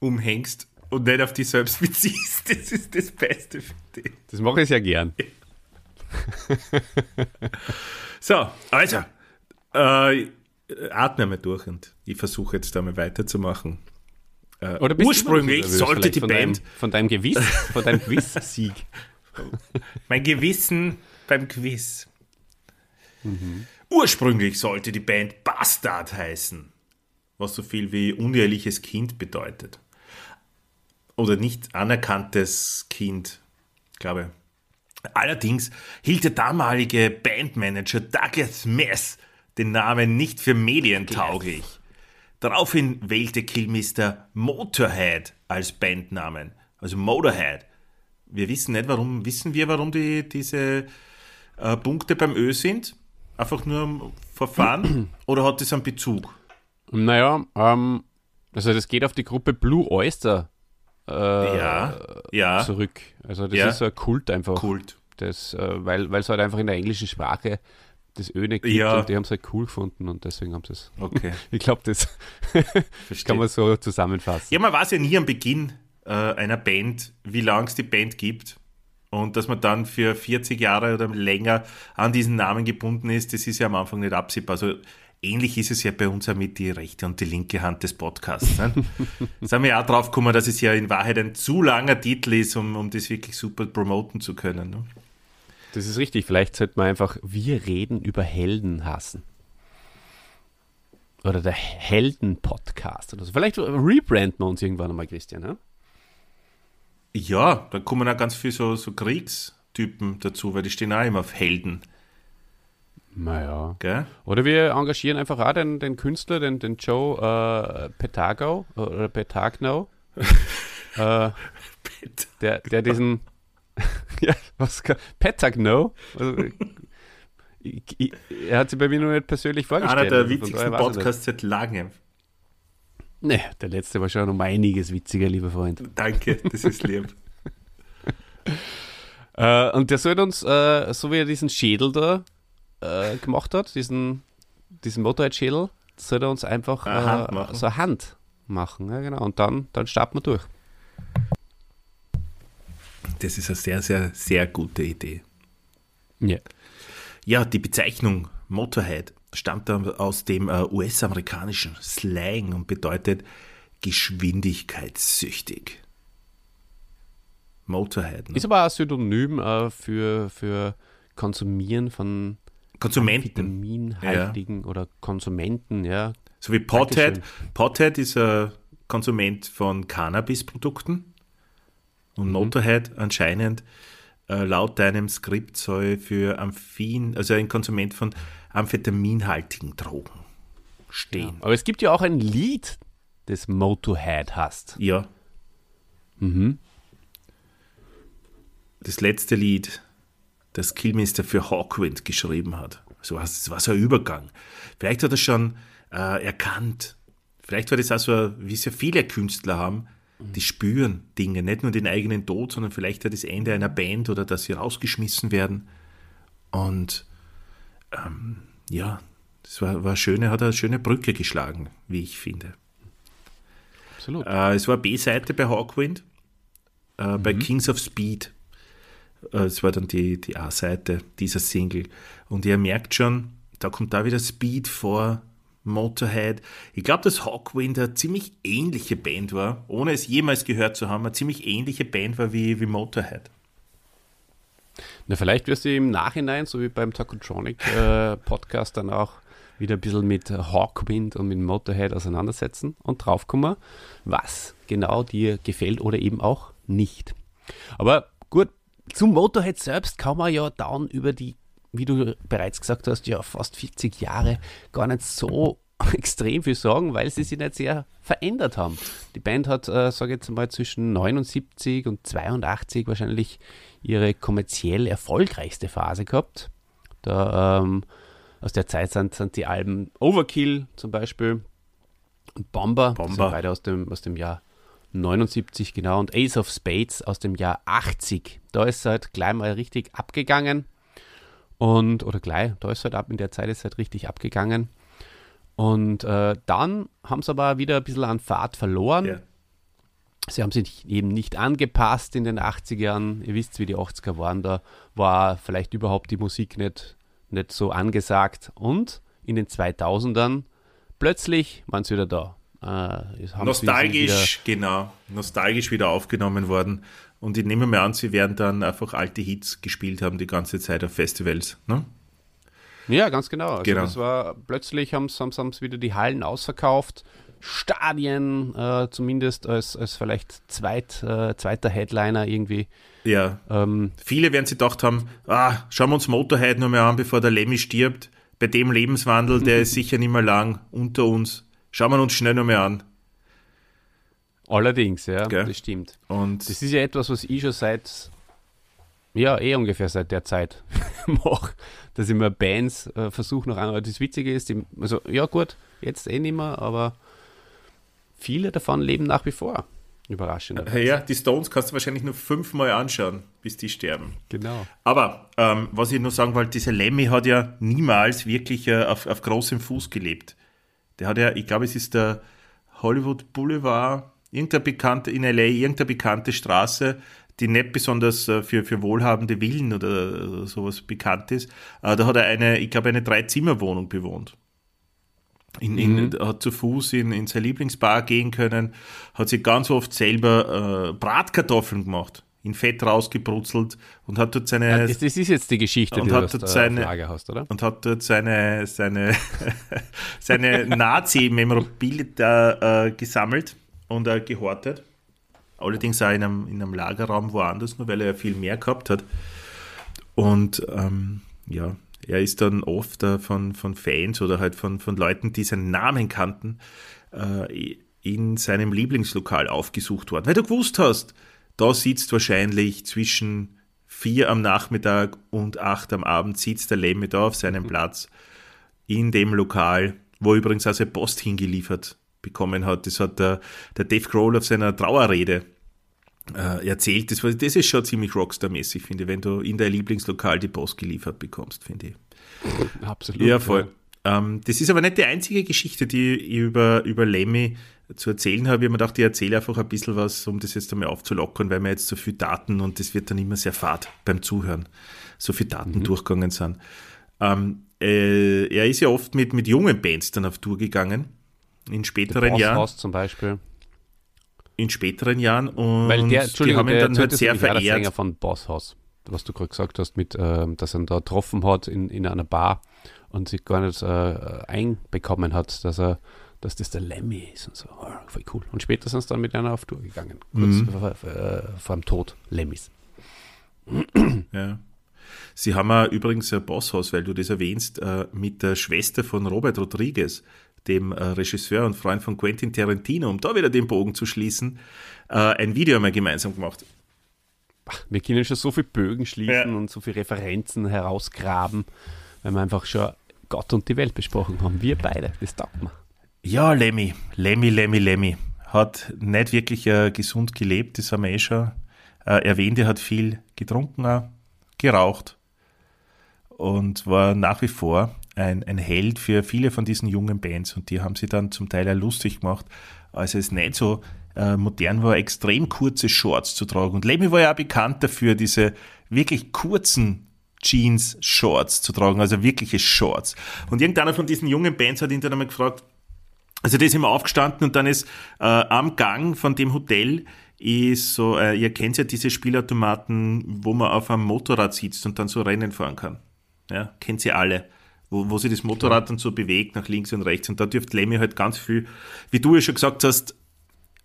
umhängst und nicht auf dich selbst [LAUGHS] beziehst. Das ist das Beste für dich. Das mache ich sehr gern. So, also, äh, atme mal durch und ich versuche jetzt da mal weiterzumachen. Äh, Oder ursprünglich nervös sollte die von Band, Deinem, von deinem Gewiss, von deinem Quiz-Sieg. [LAUGHS] mein Gewissen beim Quiz. Mhm. Ursprünglich sollte die Band Bastard heißen, was so viel wie uneheliches Kind bedeutet. Oder nicht anerkanntes Kind, glaube Allerdings hielt der damalige Bandmanager Douglas Mess den Namen nicht für medientauglich. Daraufhin wählte Killmister Motorhead als Bandnamen, also Motorhead. Wir wissen nicht, warum, wissen wir, warum die, diese äh, Punkte beim Ö sind? Einfach nur Verfahren? [CLEARS THROAT] oder hat das einen Bezug? Naja, ähm, also das geht auf die Gruppe Blue Oyster äh, Ja, ja, zurück. Also das Ja. ist so ein Kult einfach. Kult. Das, äh, weil es halt einfach in der englischen Sprache das Ö nicht gibt Ja. und die haben es halt cool gefunden und deswegen haben sie es. Okay, [LAUGHS] Ich glaube, das kann man so zusammenfassen. Ja, man weiß ja nie am Beginn äh, einer Band, wie lang es die Band gibt. Und dass man dann für 40 Jahre oder länger an diesen Namen gebunden ist, das ist ja am Anfang nicht absehbar. Also ähnlich ist es ja bei uns auch mit die rechte und die linke Hand des Podcasts. Ne? [LAUGHS] Jetzt haben wir ja auch drauf gekommen, dass es ja in Wahrheit ein zu langer Titel ist, um, um das wirklich super promoten zu können. Ne? Das ist richtig. Vielleicht sollte man einfach Wir reden über Helden hassen. Oder der Helden-Podcast oder so. Vielleicht rebranden wir uns irgendwann einmal, Christian. Ja? Ja, da kommen auch ganz viele so, so Kriegstypen dazu, weil die stehen auch immer auf Helden. Naja. Gell? Oder wir engagieren einfach auch den, den Künstler, den, den Joe äh, Petagau oder Petagno. [LAUGHS] äh, der, der diesen. [LAUGHS] ja, was kann. Petagno? Also, ich, ich, er hat sich bei mir noch nicht persönlich vorgestellt. Einer der also witzigsten. Podcasts seit langem. Nee, der letzte war schon um einiges witziger, lieber Freund. Danke, das ist lieb. [LAUGHS] Äh, und der soll uns, äh, so wie er diesen Schädel da äh, gemacht hat, diesen, diesen Motorhead-Schädel, soll er uns einfach Eine äh, Hand machen. so eine Hand machen. Ja, genau. Und dann, dann starten wir durch. Das ist eine sehr, sehr, sehr gute Idee. Ja. Ja, die Bezeichnung Motorhead stammt aus dem äh, US-amerikanischen Slang und bedeutet geschwindigkeitssüchtig. Motorhead. Ne? Ist aber ein Synonym äh, für, für Konsumieren von Konsumenten. vitaminhaltigen oder Konsumenten, ja. So wie Pothead. Pothead ist ein Konsument von Cannabis-Produkten. Und Motorhead anscheinend äh, laut deinem Skript soll für Amphin, also ein Konsument von amphetaminhaltigen Drogen stehen. Aber es gibt ja auch ein Lied, das Motorhead hast. Ja. Mhm. Das letzte Lied, das Killmister für Hawkwind geschrieben hat. So was, das war so ein Übergang. Vielleicht hat er schon äh, erkannt. Vielleicht war das auch so, wie es ja viele Künstler haben, die spüren Dinge, nicht nur den eigenen Tod, sondern vielleicht auch das Ende einer Band oder dass sie rausgeschmissen werden. Und ähm, ja, das war, war schöne, hat eine schöne Brücke geschlagen, wie ich finde. Absolut. Äh, es war B-Seite bei Hawkwind, äh, bei Kings of Speed. Äh, Es war dann die, die A-Seite dieser Single. Und ihr merkt schon, da kommt da wieder Speed vor, Motorhead. Ich glaube, dass Hawkwind eine ziemlich ähnliche Band war, ohne es jemals gehört zu haben, eine ziemlich ähnliche Band war wie, wie Motorhead. Na, vielleicht wirst du im Nachhinein, so wie beim Takotronic äh, Podcast, dann auch wieder ein bisschen mit Hawkwind und mit Motorhead auseinandersetzen und draufkommen, was genau dir gefällt oder eben auch nicht. Aber zum Motorhead selbst kann man ja dann über die, wie du bereits gesagt hast, ja fast 40 Jahre gar nicht so [LAUGHS] extrem viel sagen, weil sie sich nicht sehr verändert haben. Die Band hat, äh, sage ich jetzt mal, zwischen 79 und 82 wahrscheinlich ihre kommerziell erfolgreichste Phase gehabt. Da, ähm, aus der Zeit sind, sind die Alben Overkill zum Beispiel und Bomber, die sind Bomber. beide aus dem, aus dem Jahr 79 genau und Ace of Spades aus dem Jahr 80. Da ist es halt gleich mal richtig abgegangen und, oder gleich, da ist es halt ab, in der Zeit ist es halt richtig abgegangen. Und äh, dann haben sie aber wieder ein bisschen an Fahrt verloren. Ja. Sie haben sich eben nicht angepasst in den 80ern. Ihr wisst, wie die 80er waren. Da war vielleicht überhaupt die Musik nicht, nicht so angesagt. Und in den 2000ern plötzlich waren sie wieder da. Äh, nostalgisch, wieder genau. Nostalgisch wieder aufgenommen worden. Und ich nehme mal an, sie werden dann einfach alte Hits gespielt haben die ganze Zeit auf Festivals. Ne? Ja, ganz genau. Also genau. Das war plötzlich haben sie wieder die Hallen ausverkauft. Stadien, äh, zumindest als, als vielleicht zweit, äh, zweiter Headliner irgendwie. Ja. Ähm, Viele werden sich gedacht haben, ah, schauen wir uns Motorhead noch mal an, bevor der Lemmy stirbt. Bei dem Lebenswandel, der ist sicher nicht mehr lang unter uns. Schauen wir uns schnell noch mal an. Allerdings, ja, Gell? das stimmt. Und das ist ja etwas, was ich schon seit, ja, eh ungefähr seit der Zeit [LAUGHS] mache, dass ich mir Bands äh, versuche noch an. Das Witzige ist, die, also ja gut, jetzt eh nicht mehr, aber viele davon leben nach wie vor. Überraschend. Ja, die Stones kannst du wahrscheinlich nur fünfmal anschauen, bis die sterben. Genau. Aber ähm, was ich nur sagen wollte, dieser Lemmy hat ja niemals wirklich äh, auf, auf großem Fuß gelebt. Der hat ja, ich glaube, es ist der Hollywood Boulevard, irgendeine bekannte, in LA, irgendeine bekannte Straße, die nicht besonders äh, für, für wohlhabende Villen oder sowas bekannt ist. Äh, da hat er eine, ich glaube, eine Drei-Zimmer-Wohnung bewohnt. In, in, mhm. hat zu Fuß in, in seine Lieblingsbar gehen können, hat sich ganz oft selber äh, Bratkartoffeln gemacht, in Fett rausgebrutzelt und hat dort seine. Ja, das, das, ist jetzt die Geschichte, und die hat du dort seine, hast, oder? Und hat dort seine, seine, [LAUGHS] seine Nazi-Memorabilia äh, gesammelt und äh, gehortet. Allerdings auch in einem, in einem Lagerraum woanders, nur weil er viel mehr gehabt hat. Und ähm, ja, er ist dann oft äh, von, von Fans oder halt von, von Leuten, die seinen Namen kannten, äh, in seinem Lieblingslokal aufgesucht worden. Weil du gewusst hast, da sitzt wahrscheinlich zwischen vier am Nachmittag und acht am Abend sitzt der Lemmy da auf seinem Platz in dem Lokal, wo übrigens auch seine Post hingeliefert bekommen hat. Das hat der, der Dave Grohl auf seiner Trauerrede äh, erzählt. Das, das ist schon ziemlich Rockstar-mäßig, finde ich, wenn du in dein Lieblingslokal die Post geliefert bekommst, finde ich. Absolut. Ja, voll. Ja. Ähm, das ist aber nicht die einzige Geschichte, die ich über, über Lemmy zu erzählen habe. Ich habe mir gedacht, ich erzähle einfach ein bisschen was, um das jetzt einmal aufzulockern, weil wir jetzt so viel Daten und das wird dann immer sehr fad beim Zuhören, so viele Daten mhm. durchgegangen sind. Ähm, äh, er ist ja oft mit, mit jungen Bands dann auf Tour gegangen, in späteren Jahren. zum Beispiel in späteren Jahren und Weil der, die haben ihn dann halt sehr verehrt. Der von Bosshaus, was du gerade gesagt hast, mit, äh, dass er ihn da getroffen hat in, in einer Bar und sich gar nicht äh, einbekommen hat, dass er dass das der Lemmy ist und so. Oh, voll cool. Und später sind sie dann mit einer auf Tour gegangen, kurz mhm. vor, äh, vor, dem Tod Lemmys. Ja. Sie haben ja übrigens ein Bosshaus, weil du das erwähnst, äh, mit der Schwester von Robert Rodriguez, dem äh, Regisseur und Freund von Quentin Tarantino, um da wieder den Bogen zu schließen, ein Video einmal gemeinsam gemacht. Wir können schon so viele Bögen schließen ja. und so viele Referenzen herausgraben, weil wir einfach schon Gott und die Welt besprochen haben. Wir beide, das taugt mir. Ja, Lemmy, Lemmy, Lemmy, Lemmy. Hat nicht wirklich äh, gesund gelebt, das haben wir eh schon äh, erwähnt. Er hat viel getrunken, auch, geraucht und war nach wie vor ein, ein Held für viele von diesen jungen Bands und die haben sie dann zum Teil auch lustig gemacht, als es nicht so äh, modern war, extrem kurze Shorts zu tragen. Und Lemmy war ja auch bekannt dafür, diese wirklich kurzen Jeans-Shorts zu tragen, also wirkliche Shorts. Und irgendeiner von diesen jungen Bands hat ihn dann einmal gefragt, also der ist immer aufgestanden und dann ist äh, am Gang von dem Hotel ist so, äh, ihr kennt ja diese Spielautomaten, wo man auf einem Motorrad sitzt und dann so Rennen fahren kann. Ja, kennt sie alle wo, wo sich das Motorrad dann so bewegt nach links und rechts. Und da dürfte Lemmy halt ganz viel, wie du ja schon gesagt hast,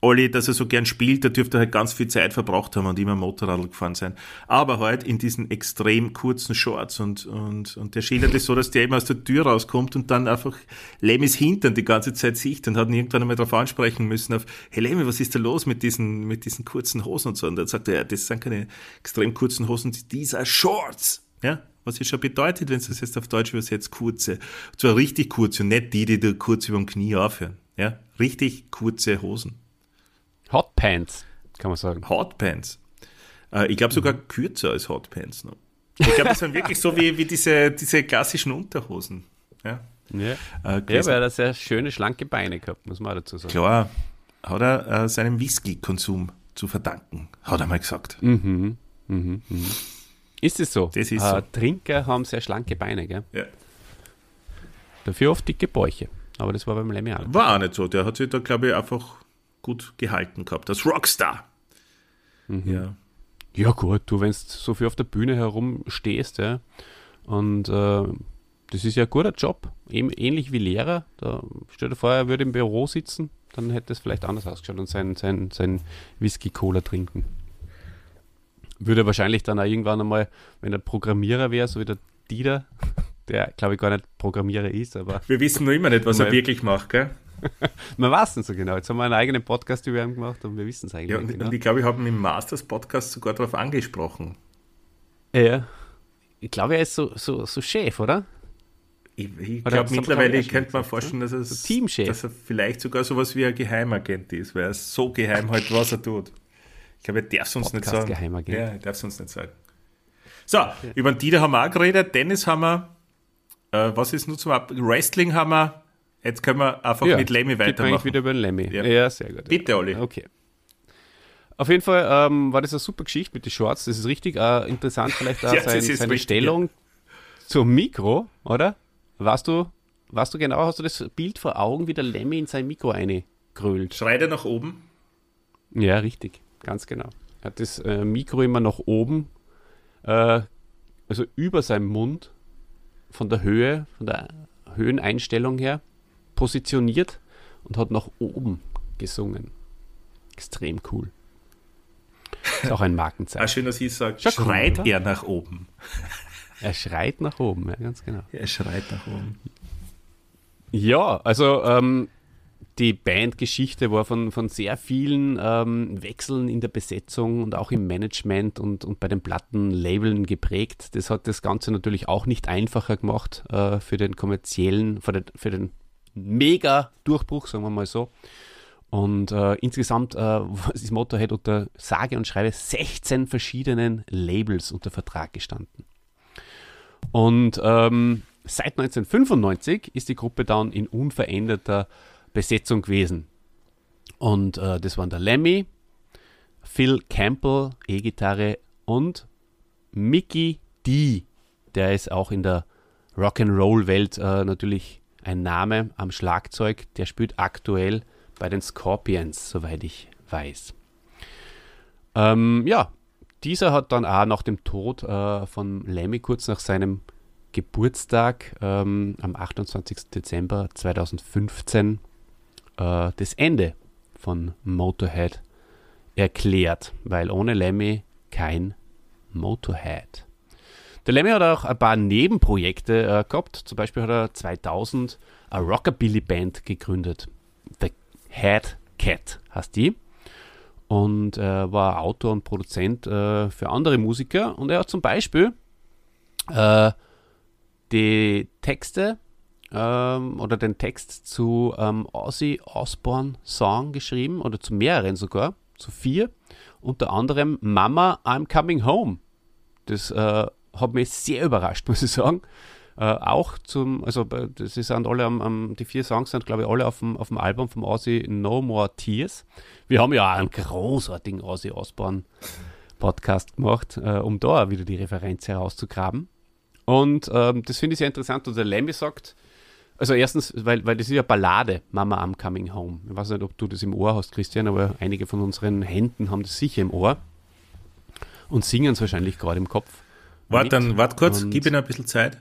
Olli, dass er so gern spielt, da dürfte er halt ganz viel Zeit verbracht haben und immer Motorrad gefahren sein. Aber halt in diesen extrem kurzen Shorts und, und, und der schildert es so, dass der immer aus der Tür rauskommt und dann einfach Lemmys Hintern die ganze Zeit sieht und hat ihn irgendwann einmal darauf ansprechen müssen auf, hey Lemmy, was ist da los mit diesen, mit diesen kurzen Hosen und so? Und dann sagt er, ja, das sind keine extrem kurzen Hosen, dieser Shorts. Ja, was ja schon bedeutet, wenn du das jetzt auf Deutsch übersetzt, kurze. Und zwar richtig kurze und nicht die, die da kurz über dem Knie aufhören. Ja, richtig kurze Hosen. Hot Pants, kann man sagen. Hot Pants. Äh, ich glaube sogar mhm. kürzer als Hot Pants noch. Ich glaube, das sind wirklich so wie, wie diese, diese klassischen Unterhosen. Ja, ja. Äh, ja weil er sehr schöne, schlanke Beine gehabt, muss man dazu sagen. Klar, hat er äh, seinem Whisky-Konsum zu verdanken, hat er mal gesagt. Mhm. Mhm. Mhm. Ist es so? Das ist äh, so. Trinker haben sehr schlanke Beine, gell? Ja. Dafür oft dicke Bäuche. Aber das war beim Lemmy auch. War auch nicht so. Der hat sich da, glaube ich, einfach gut gehalten gehabt. Als Rockstar. Ja. Ja gut, du, wenn du so viel auf der Bühne herumstehst, ja, und äh, das ist ja ein guter Job, Ähn- ähnlich wie Lehrer. Da, stell dir vor, er würde im Büro sitzen, dann hätte es vielleicht anders ausgeschaut und sein, sein, sein Whisky-Cola trinken. Würde wahrscheinlich dann auch irgendwann einmal, wenn er Programmierer wäre, so wie der Dieter, [LAUGHS] der glaube ich gar nicht Programmierer ist, aber Wir wissen noch immer nicht, was er wirklich macht, gell? [LAUGHS] man weiß nicht so genau. Jetzt haben wir einen eigenen Podcast über ihn gemacht und wir wissen es eigentlich Ja, nicht und, genau. und ich glaube, ich habe ihn im Masters-Podcast sogar darauf angesprochen. Ja. Ich glaube, er ist so, so, so Chef, oder? Ich, ich glaube, mittlerweile könnte man vorstellen, dass, es, Teamchef. dass er vielleicht sogar sowas wie ein Geheimagent ist, weil er so geheim halt, was er tut. Ich glaube, er darf es uns nicht sagen. Podcast-Geheimagent. Ja, er darf es uns nicht sagen. So, über den Dieter haben wir auch geredet, Tennis haben wir, äh, was ist nur zum Ab Wrestling haben wir, jetzt können wir einfach mit Lemmy geht weitermachen. wieder über den Lemmy. Ja. Ja, sehr gut. Bitte, Olli. Okay. Auf jeden Fall ähm, war das eine super Geschichte mit den Shorts. Das ist richtig äh, interessant, vielleicht [LAUGHS] auch Ja, sein, seine richtig, Stellung zum Mikro, oder? Warst du, warst du genau, hast du das Bild vor Augen, wie der Lemmy in sein Mikro eingrölt? Schreit er nach oben? Ja, richtig, ganz genau. Er hat das äh, Mikro immer nach oben, äh, also über seinem Mund, von der Höhe, von der Höheneinstellung her, positioniert und hat nach oben gesungen. Extrem cool. Ist auch ein Ah, Markenzeichen. schön, dass ich sage, cool, schreit oder? er nach oben. Er schreit nach oben, ja, ganz genau. Er schreit nach oben. Ja, also ähm, die Bandgeschichte war von, von sehr vielen ähm, Wechseln in der Besetzung und auch im Management und, und bei den Plattenlabeln geprägt. Das hat das Ganze natürlich auch nicht einfacher gemacht äh, für den kommerziellen, für den, für den Mega-Durchbruch, sagen wir mal so. Und äh, insgesamt äh, [LAUGHS] ist Motorhead unter sage und schreibe 16 verschiedenen Labels unter Vertrag gestanden. Und ähm, seit 1995 ist die Gruppe dann in unveränderter Besetzung gewesen. Und äh, das waren der Lemmy, Phil Campbell, E-Gitarre und Mickey D. Der ist auch in der Rock'n'Roll-Welt äh, natürlich ein Name am Schlagzeug. Der spielt aktuell bei den Scorpions, soweit ich weiß. Ähm, ja, dieser hat dann auch nach dem Tod äh, von Lemmy kurz nach seinem Geburtstag ähm, am 28. Dezember 2015 äh, das Ende von Motorhead erklärt, weil ohne Lemmy kein Motorhead. Der Lemmy hat auch ein paar Nebenprojekte äh, gehabt. Zum Beispiel hat er 2000 eine Rockabilly-Band gegründet. The Head Cat heißt die. Und äh, war Autor und Produzent äh, für andere Musiker. Und er hat zum Beispiel äh, die Texte ähm, oder den Text zu ähm, Ozzy Osbourne Song geschrieben oder zu mehreren sogar, zu vier. Unter anderem Mama, I'm Coming Home. Das äh, hat mich sehr überrascht, [LAUGHS] muss ich sagen. Äh, auch zum, also bei- das sind alle am, am, die vier Songs sind, glaube ich, alle auf dem, auf dem Album vom Ozzy No More Tears. Wir haben ja auch einen großartigen Ozzy Osbourne Podcast gemacht, äh, um da wieder die Referenz herauszugraben. Und ähm, das finde ich sehr interessant. Und der Lemmy sagt, also erstens, weil, weil das ist ja Ballade, Mama I'm Coming Home. Ich weiß nicht, ob du das im Ohr hast, Christian, aber einige von unseren Händen haben das sicher im Ohr und singen es wahrscheinlich gerade im Kopf. Wart mit. dann, wart kurz, gib ihm ein bisschen Zeit.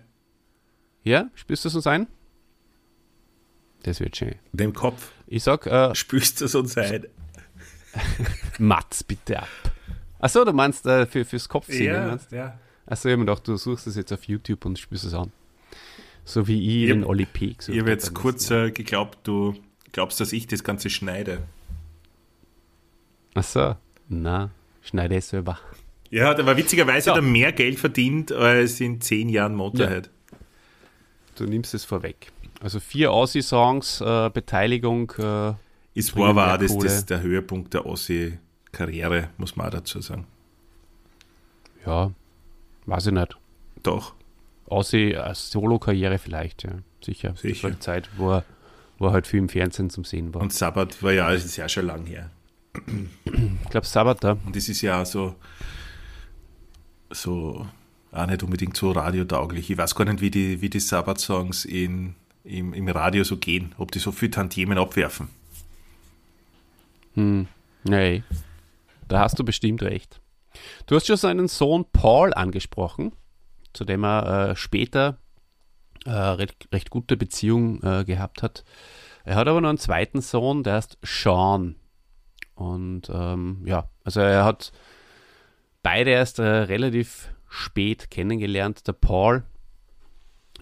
Ja, spürst du es uns ein? Das wird schön. Dem Kopf. Ich sag, äh, Spürst du es uns ein? [LAUGHS] Mats bitte ab. Achso, du meinst äh, für, fürs Kopfsingen. meinst? ja. Achso, ich hab mir gedacht, du suchst es jetzt auf YouTube und spürst es an. So wie ich Ich den Oli P. gesucht Ich habe hab jetzt kurz äh, geglaubt, du glaubst, dass ich das Ganze schneide. Achso, na, schneide es selber. Ja, aber witzigerweise So. hat er mehr Geld verdient als in zehn Jahren Motorhead. Du nimmst es vorweg. Also vier Aussie-Songs, äh, Beteiligung. Äh, Es Bringen war, war das, das der Höhepunkt der Ossi-Karriere, muss man auch dazu sagen. ja, weiß ich nicht. Doch. Aussie, äh, Solo-Karriere vielleicht, ja. Sicher. Das Sicher. war die Zeit, wo er, wo halt viel im Fernsehen zum Sehen war. Und Sabbat war ja, das ist ja schon lang her. Ich glaube, Sabbat da. Und das ist ja so, so auch nicht unbedingt so radiotauglich. Ich weiß gar nicht, wie die, wie die Sabbat-Songs im, im Radio so gehen, ob die so viel Tantiemen abwerfen. Hm, nee, da hast du bestimmt recht. Du hast schon seinen Sohn Paul angesprochen, zu dem er äh, später äh, recht, recht, gute Beziehung äh, gehabt hat. Er hat aber noch einen zweiten Sohn, der heißt Sean. Und ähm, ja, also er hat beide erst äh, relativ spät kennengelernt. Der Paul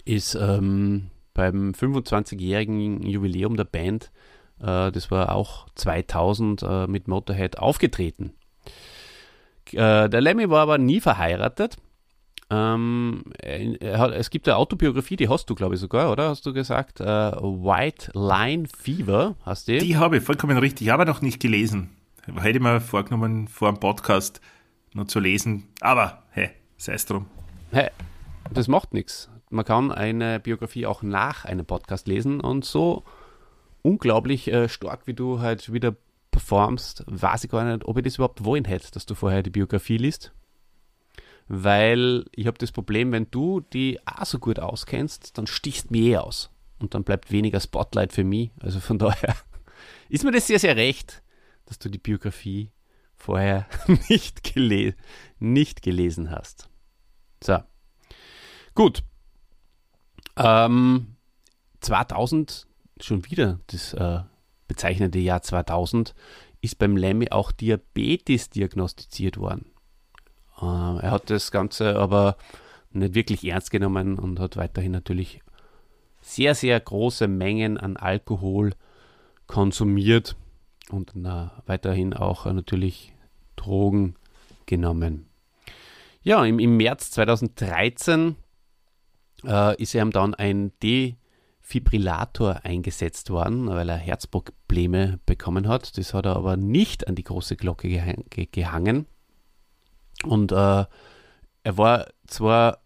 ist ähm, beim 25-jährigen Jubiläum der Band, äh, das war auch 2000, äh, mit Motorhead aufgetreten. Äh, der Lemmy war aber nie verheiratet. Ähm, hat, es gibt eine Autobiografie, die hast du, glaube ich, sogar, oder? Hast du gesagt? Äh, White Line Fever, hast du? Die habe ich vollkommen richtig, aber noch nicht gelesen. Hätte ich mir vorgenommen, vor dem Podcast noch zu lesen. Aber, hey, sei es drum. Hey, das macht nichts. Man kann eine Biografie auch nach einem Podcast lesen und so unglaublich äh, stark, wie du halt wieder performst, weiß ich gar nicht, ob ich das überhaupt wollen hätte, dass du vorher die Biografie liest. Weil ich habe das Problem, wenn du die auch so gut auskennst, dann stichst mir eh aus. Und dann bleibt weniger Spotlight für mich. Also von daher [LAUGHS] ist mir das sehr, sehr recht, dass du die Biografie vorher [LAUGHS] nicht, gele nicht gelesen hast. So. Gut. Ähm, 2000, schon wieder das äh, bezeichnete Jahr 2000, ist beim Lemmy auch Diabetes diagnostiziert worden. Äh, er hat das Ganze aber nicht wirklich ernst genommen und hat weiterhin natürlich sehr, sehr große Mengen an Alkohol konsumiert und na, weiterhin auch äh, natürlich Drogen genommen. Ja, im, im März 2013 äh, ist ihm dann ein Defibrillator eingesetzt worden, weil er Herzprobleme bekommen hat. Das hat er aber nicht an die große Glocke gehang gehangen. Und äh, er war zwar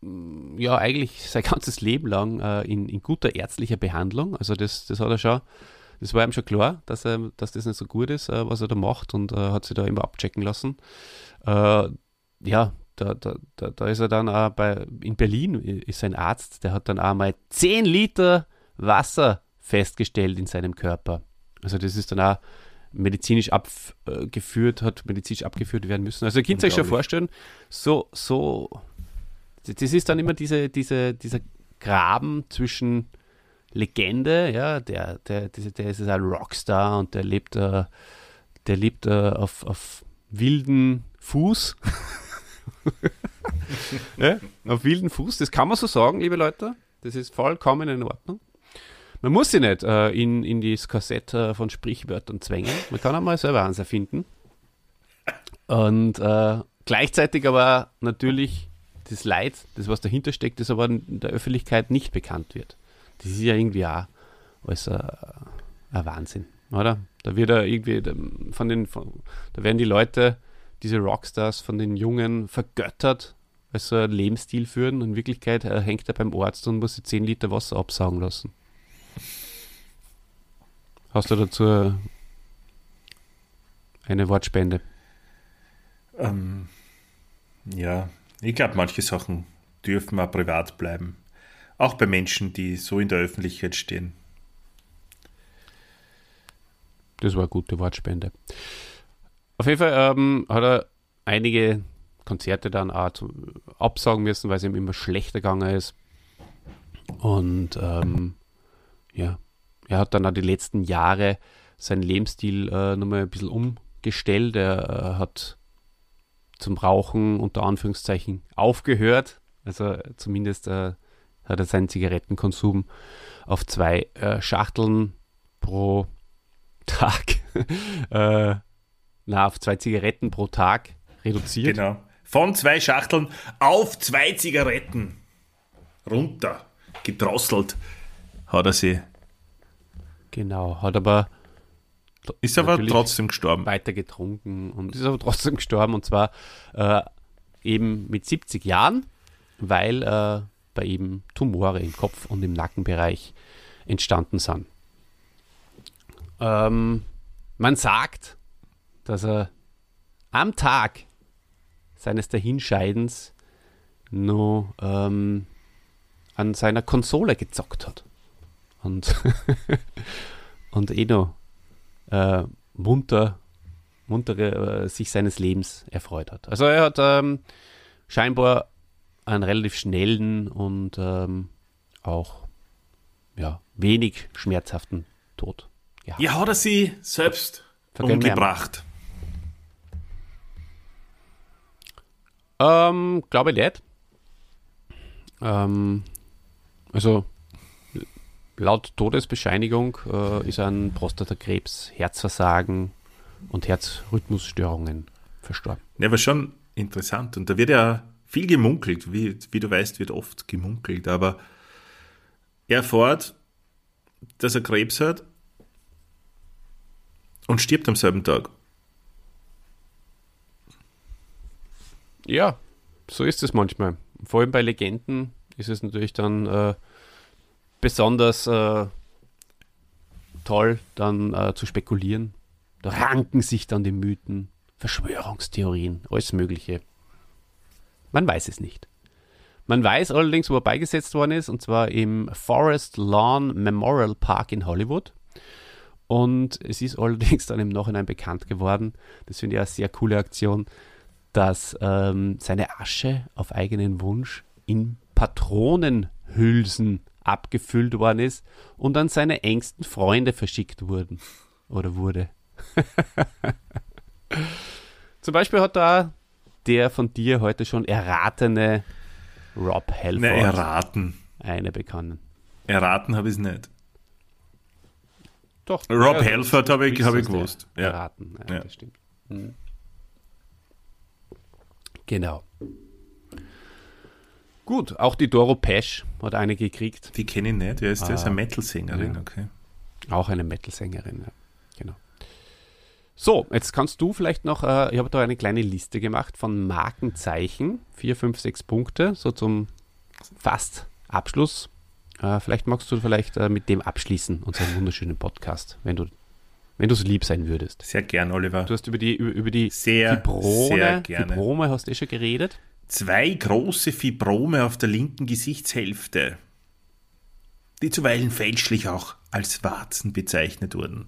mm, ja eigentlich sein [LAUGHS] ganzes Leben lang äh, in, in, guter ärztlicher Behandlung, also das, das hat er schon das war ihm schon klar, dass, er, dass das nicht so gut ist, äh, was er da macht und äh, hat sich da immer abchecken lassen. Äh, ja, da, da, da, da, ist er dann auch bei, in Berlin ist ein Arzt, der hat dann auch mal 10 Liter Wasser festgestellt in seinem Körper. Also das ist dann auch medizinisch abgeführt, hat medizinisch abgeführt werden müssen. Also ihr könnt euch schon vorstellen, so, so, das ist dann immer diese, diese, dieser Graben zwischen Legende, ja, der, der, der, der ist ein Rockstar und der lebt, äh, der lebt äh, auf, auf wilden Fuß. [LAUGHS] ja, auf wilden Fuß, das kann man so sagen, liebe Leute. Das ist vollkommen in Ordnung. Man muss sie nicht äh, in, in das Korsett äh, von Sprichwörtern zwängen. Man kann auch mal selber eins erfinden. Und äh, gleichzeitig aber natürlich das Leid, das was dahinter steckt, das aber in der Öffentlichkeit nicht bekannt wird. Das ist ja irgendwie auch alles ein, ein Wahnsinn, oder? Da wird er irgendwie von den, von, da werden die Leute, diese Rockstars von den Jungen vergöttert, weil so einen Lebensstil führen und in Wirklichkeit äh, hängt er beim Arzt und muss sich 10 Liter Wasser absaugen lassen. Hast du dazu eine Wortspende? Ähm, ja, ich glaube, manche Sachen dürfen auch privat bleiben. Auch bei Menschen, die so in der Öffentlichkeit stehen. Das war eine gute Wortspende. Auf jeden Fall ähm, hat er einige Konzerte dann auch absagen müssen, weil es ihm immer schlechter gegangen ist. Und ähm, ja, er hat dann auch die letzten Jahre seinen Lebensstil äh, nochmal ein bisschen umgestellt. Er äh, hat zum Rauchen unter Anführungszeichen aufgehört. Also zumindest äh, hat er seinen Zigarettenkonsum auf zwei äh, Schachteln pro Tag, [LAUGHS] äh, na, auf zwei Zigaretten pro Tag reduziert. Genau. Von zwei Schachteln auf zwei Zigaretten runter gedrosselt hat er sie. Genau, hat aber ist aber trotzdem gestorben. Weiter getrunken und ist aber trotzdem gestorben und zwar äh, eben mit 70 Jahren, weil äh, bei ihm Tumore im Kopf und im Nackenbereich entstanden sind. Ähm, man sagt, dass er am Tag seines Dahinscheidens nur ähm, an seiner Konsole gezockt hat. Und, [LAUGHS] und eh noch äh, munter, muntere äh, sich seines Lebens erfreut hat. Also er hat ähm, scheinbar einen relativ schnellen und ähm, auch ja, wenig schmerzhaften Tod gehabt. Ja, hat er sie selbst umgebracht? Ähm, glaube ich nicht. Ähm, also laut Todesbescheinigung äh, ist an Prostatakrebs, Herzversagen und Herzrhythmusstörungen verstorben. Ja, aber schon interessant. Und da wird ja viel gemunkelt. Wie, wie du weißt, wird oft gemunkelt. Aber er erfährt, dass er Krebs hat und stirbt am selben Tag. Ja, so ist es manchmal. Vor allem bei Legenden ist es natürlich dann äh, besonders äh, toll, dann äh, zu spekulieren. Da ranken sich dann die Mythen, Verschwörungstheorien, alles Mögliche. Man weiß es nicht. Man weiß allerdings, wo er beigesetzt worden ist, und zwar im Forest Lawn Memorial Park in Hollywood. Und es ist allerdings dann im Nachhinein bekannt geworden, das finde ich eine sehr coole Aktion, dass ähm, seine Asche auf eigenen Wunsch in Patronenhülsen abgefüllt worden ist und an seine engsten Freunde verschickt wurden. Oder wurde. [LAUGHS] Zum Beispiel hat da der von dir heute schon erratene Rob Helford ne, erraten. eine bekommen. Erraten habe ich es nicht. Doch. Rob ja, Helford habe ich, hab ich gewusst. Ja. Erraten, ja, ja. das stimmt. Hm. Genau. Gut, auch die Doro Pesch hat eine gekriegt. Die kenne ich nicht. Wer ist das? Ah, eine Metal-Sängerin, ja. okay. Auch eine Metal-Sängerin, ja. So, jetzt kannst du vielleicht noch, äh, ich habe da eine kleine Liste gemacht von Markenzeichen. Vier, fünf, sechs Punkte, so zum fast Abschluss. Äh, vielleicht magst du vielleicht äh, mit dem abschließen, unseren wunderschönen Podcast, wenn du wenn du so lieb sein würdest. Sehr gern, Oliver. Du hast über die, über, über die sehr, Fibrone, sehr gerne. Fibrome hast du eh schon geredet. Zwei große Fibrome auf der linken Gesichtshälfte, die zuweilen fälschlich auch als Warzen bezeichnet wurden,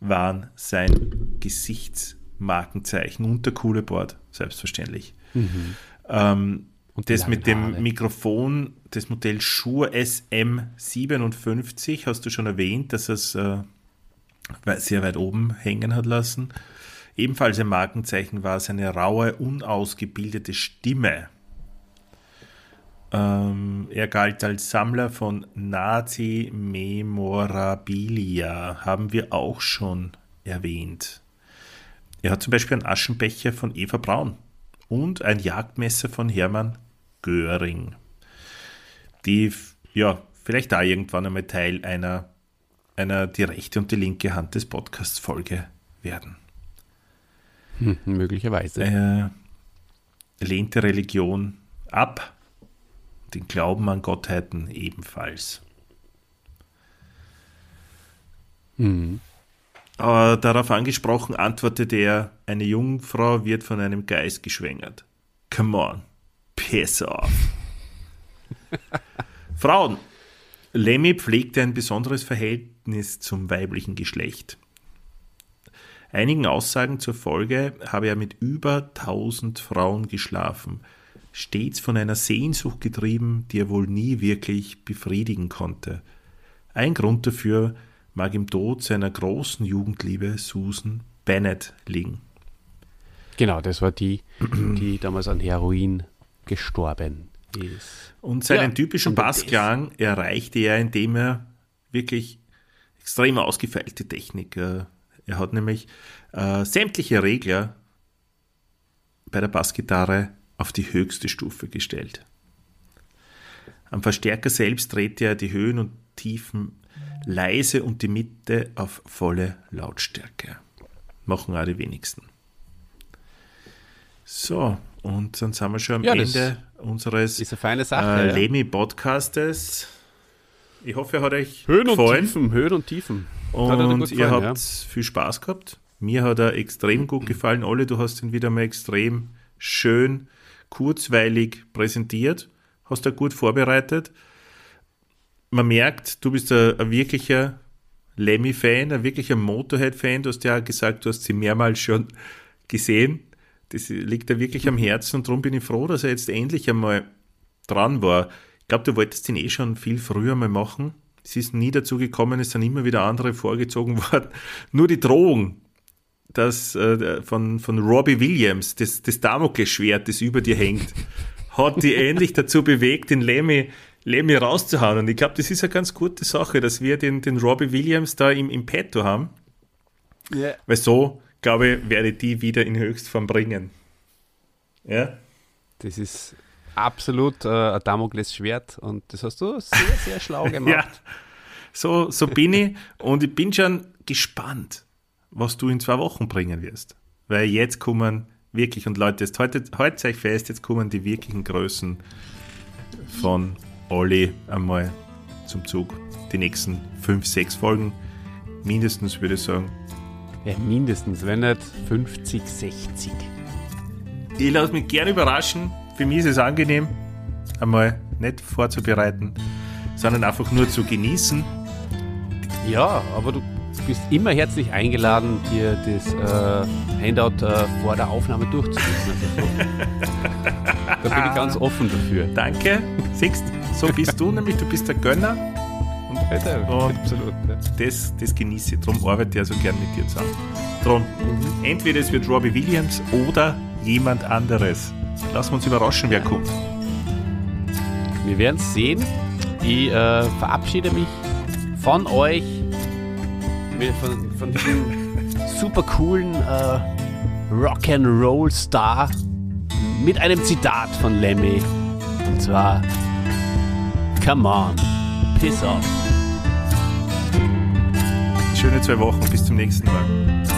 waren sein Gesichtsmarkenzeichen und der coole Board, selbstverständlich. Mhm. Ähm, und das mit dem Haare. Mikrofon, das Modell Shure SM57, hast du schon erwähnt, dass es äh, sehr weit oben hängen hat lassen. Ebenfalls ein Markenzeichen war seine raue, unausgebildete Stimme. Ähm, er galt als Sammler von Nazi-Memorabilia, haben wir auch schon erwähnt. Er hat zum Beispiel einen Aschenbecher von Eva Braun und ein Jagdmesser von Hermann Göring, die ja vielleicht da irgendwann einmal Teil einer einer die rechte und die linke Hand des Podcasts Folge werden. Hm, möglicherweise. Er lehnte Religion ab, den Glauben an Gottheiten ebenfalls. Mhm. Aber darauf angesprochen antwortete er, eine Jungfrau wird von einem Geist geschwängert. Come on, piss off. [LAUGHS] Frauen, Lemmy pflegte ein besonderes Verhältnis zum weiblichen Geschlecht. Einigen Aussagen zur Folge habe er mit über 1000 Frauen geschlafen, stets von einer Sehnsucht getrieben, die er wohl nie wirklich befriedigen konnte. Ein Grund dafür mag im Tod seiner großen Jugendliebe Susan Bennett liegen. Genau, das war die, die damals an Heroin gestorben ist. Und seinen ja, typischen Bassklang erreichte er, indem er wirklich extrem ausgefeilte Technik. Äh, er hat nämlich äh, sämtliche Regler bei der Bassgitarre auf die höchste Stufe gestellt. Am Verstärker selbst drehte er die Höhen und Tiefen leise und die Mitte auf volle Lautstärke. Machen auch die wenigsten. So, und dann sind wir schon am ja, Ende unseres Sache, äh, Lemi Podcastes. Ich hoffe, er hat euch Höhen und gefallen. Tiefen, Höhen und Tiefen. Und ihr gefallen, habt viel Spaß gehabt. Mir hat er extrem gut gefallen. Olli, du hast ihn wieder mal extrem schön, kurzweilig präsentiert. Hast er gut vorbereitet. Man merkt, du bist ein, ein wirklicher Lemmy-Fan, ein wirklicher Motorhead-Fan. Du hast ja gesagt, du hast sie mehrmals schon gesehen. Das liegt dir wirklich am Herzen und darum bin ich froh, dass er jetzt endlich einmal dran war. Ich glaube, du wolltest ihn eh schon viel früher mal machen. Es ist nie dazu gekommen, es sind immer wieder andere vorgezogen [LAUGHS] worden. Nur die Drohung das, äh, von, von Robbie Williams, das, das Damoklesschwert, das über dir hängt, hat die [LAUGHS] endlich dazu bewegt, den Lemmy, Lemmy rauszuhauen. Und ich glaube, das ist eine ganz gute Sache, dass wir den, den Robbie Williams da im, im Petto haben. Ja. Weil so, glaube ich, werde ich die wieder in Höchstform bringen. Ja? Das ist absolut äh, ein Damoklesschwert und das hast du sehr, sehr schlau [LAUGHS] gemacht. Ja, so, so bin ich und ich bin schon gespannt, was du in zwei Wochen bringen wirst. Weil jetzt kommen wirklich, und Leute, jetzt heute, heute euch fest, jetzt kommen die wirklichen Größen von Olli einmal zum Zug. Die nächsten fünf, sechs Folgen mindestens, würde ich sagen. Ja, mindestens, wenn nicht 50, 60. Ich lasse mich gerne überraschen. Für mich ist es angenehm, einmal nicht vorzubereiten, sondern einfach nur zu genießen. Ja, aber du bist immer herzlich eingeladen, dir das äh, Handout äh, vor der Aufnahme durchzulesen. Also so. [LAUGHS] da bin ich ganz offen dafür. Danke. Siehst, so bist du nämlich, du bist der Gönner. Und Und- absolut. Ja. das, das genieße ich. Darum arbeite ich so gern mit dir zusammen. Drum, entweder es wird Robbie Williams oder jemand anderes. Lassen wir uns überraschen, wer kommt. Wir werden es sehen. Ich äh, verabschiede mich von euch, von, von diesem super coolen äh, Rock'n'Roll Star mit einem Zitat von Lemmy. Und zwar: Come on, piss off. Schöne zwei Wochen, bis zum nächsten Mal.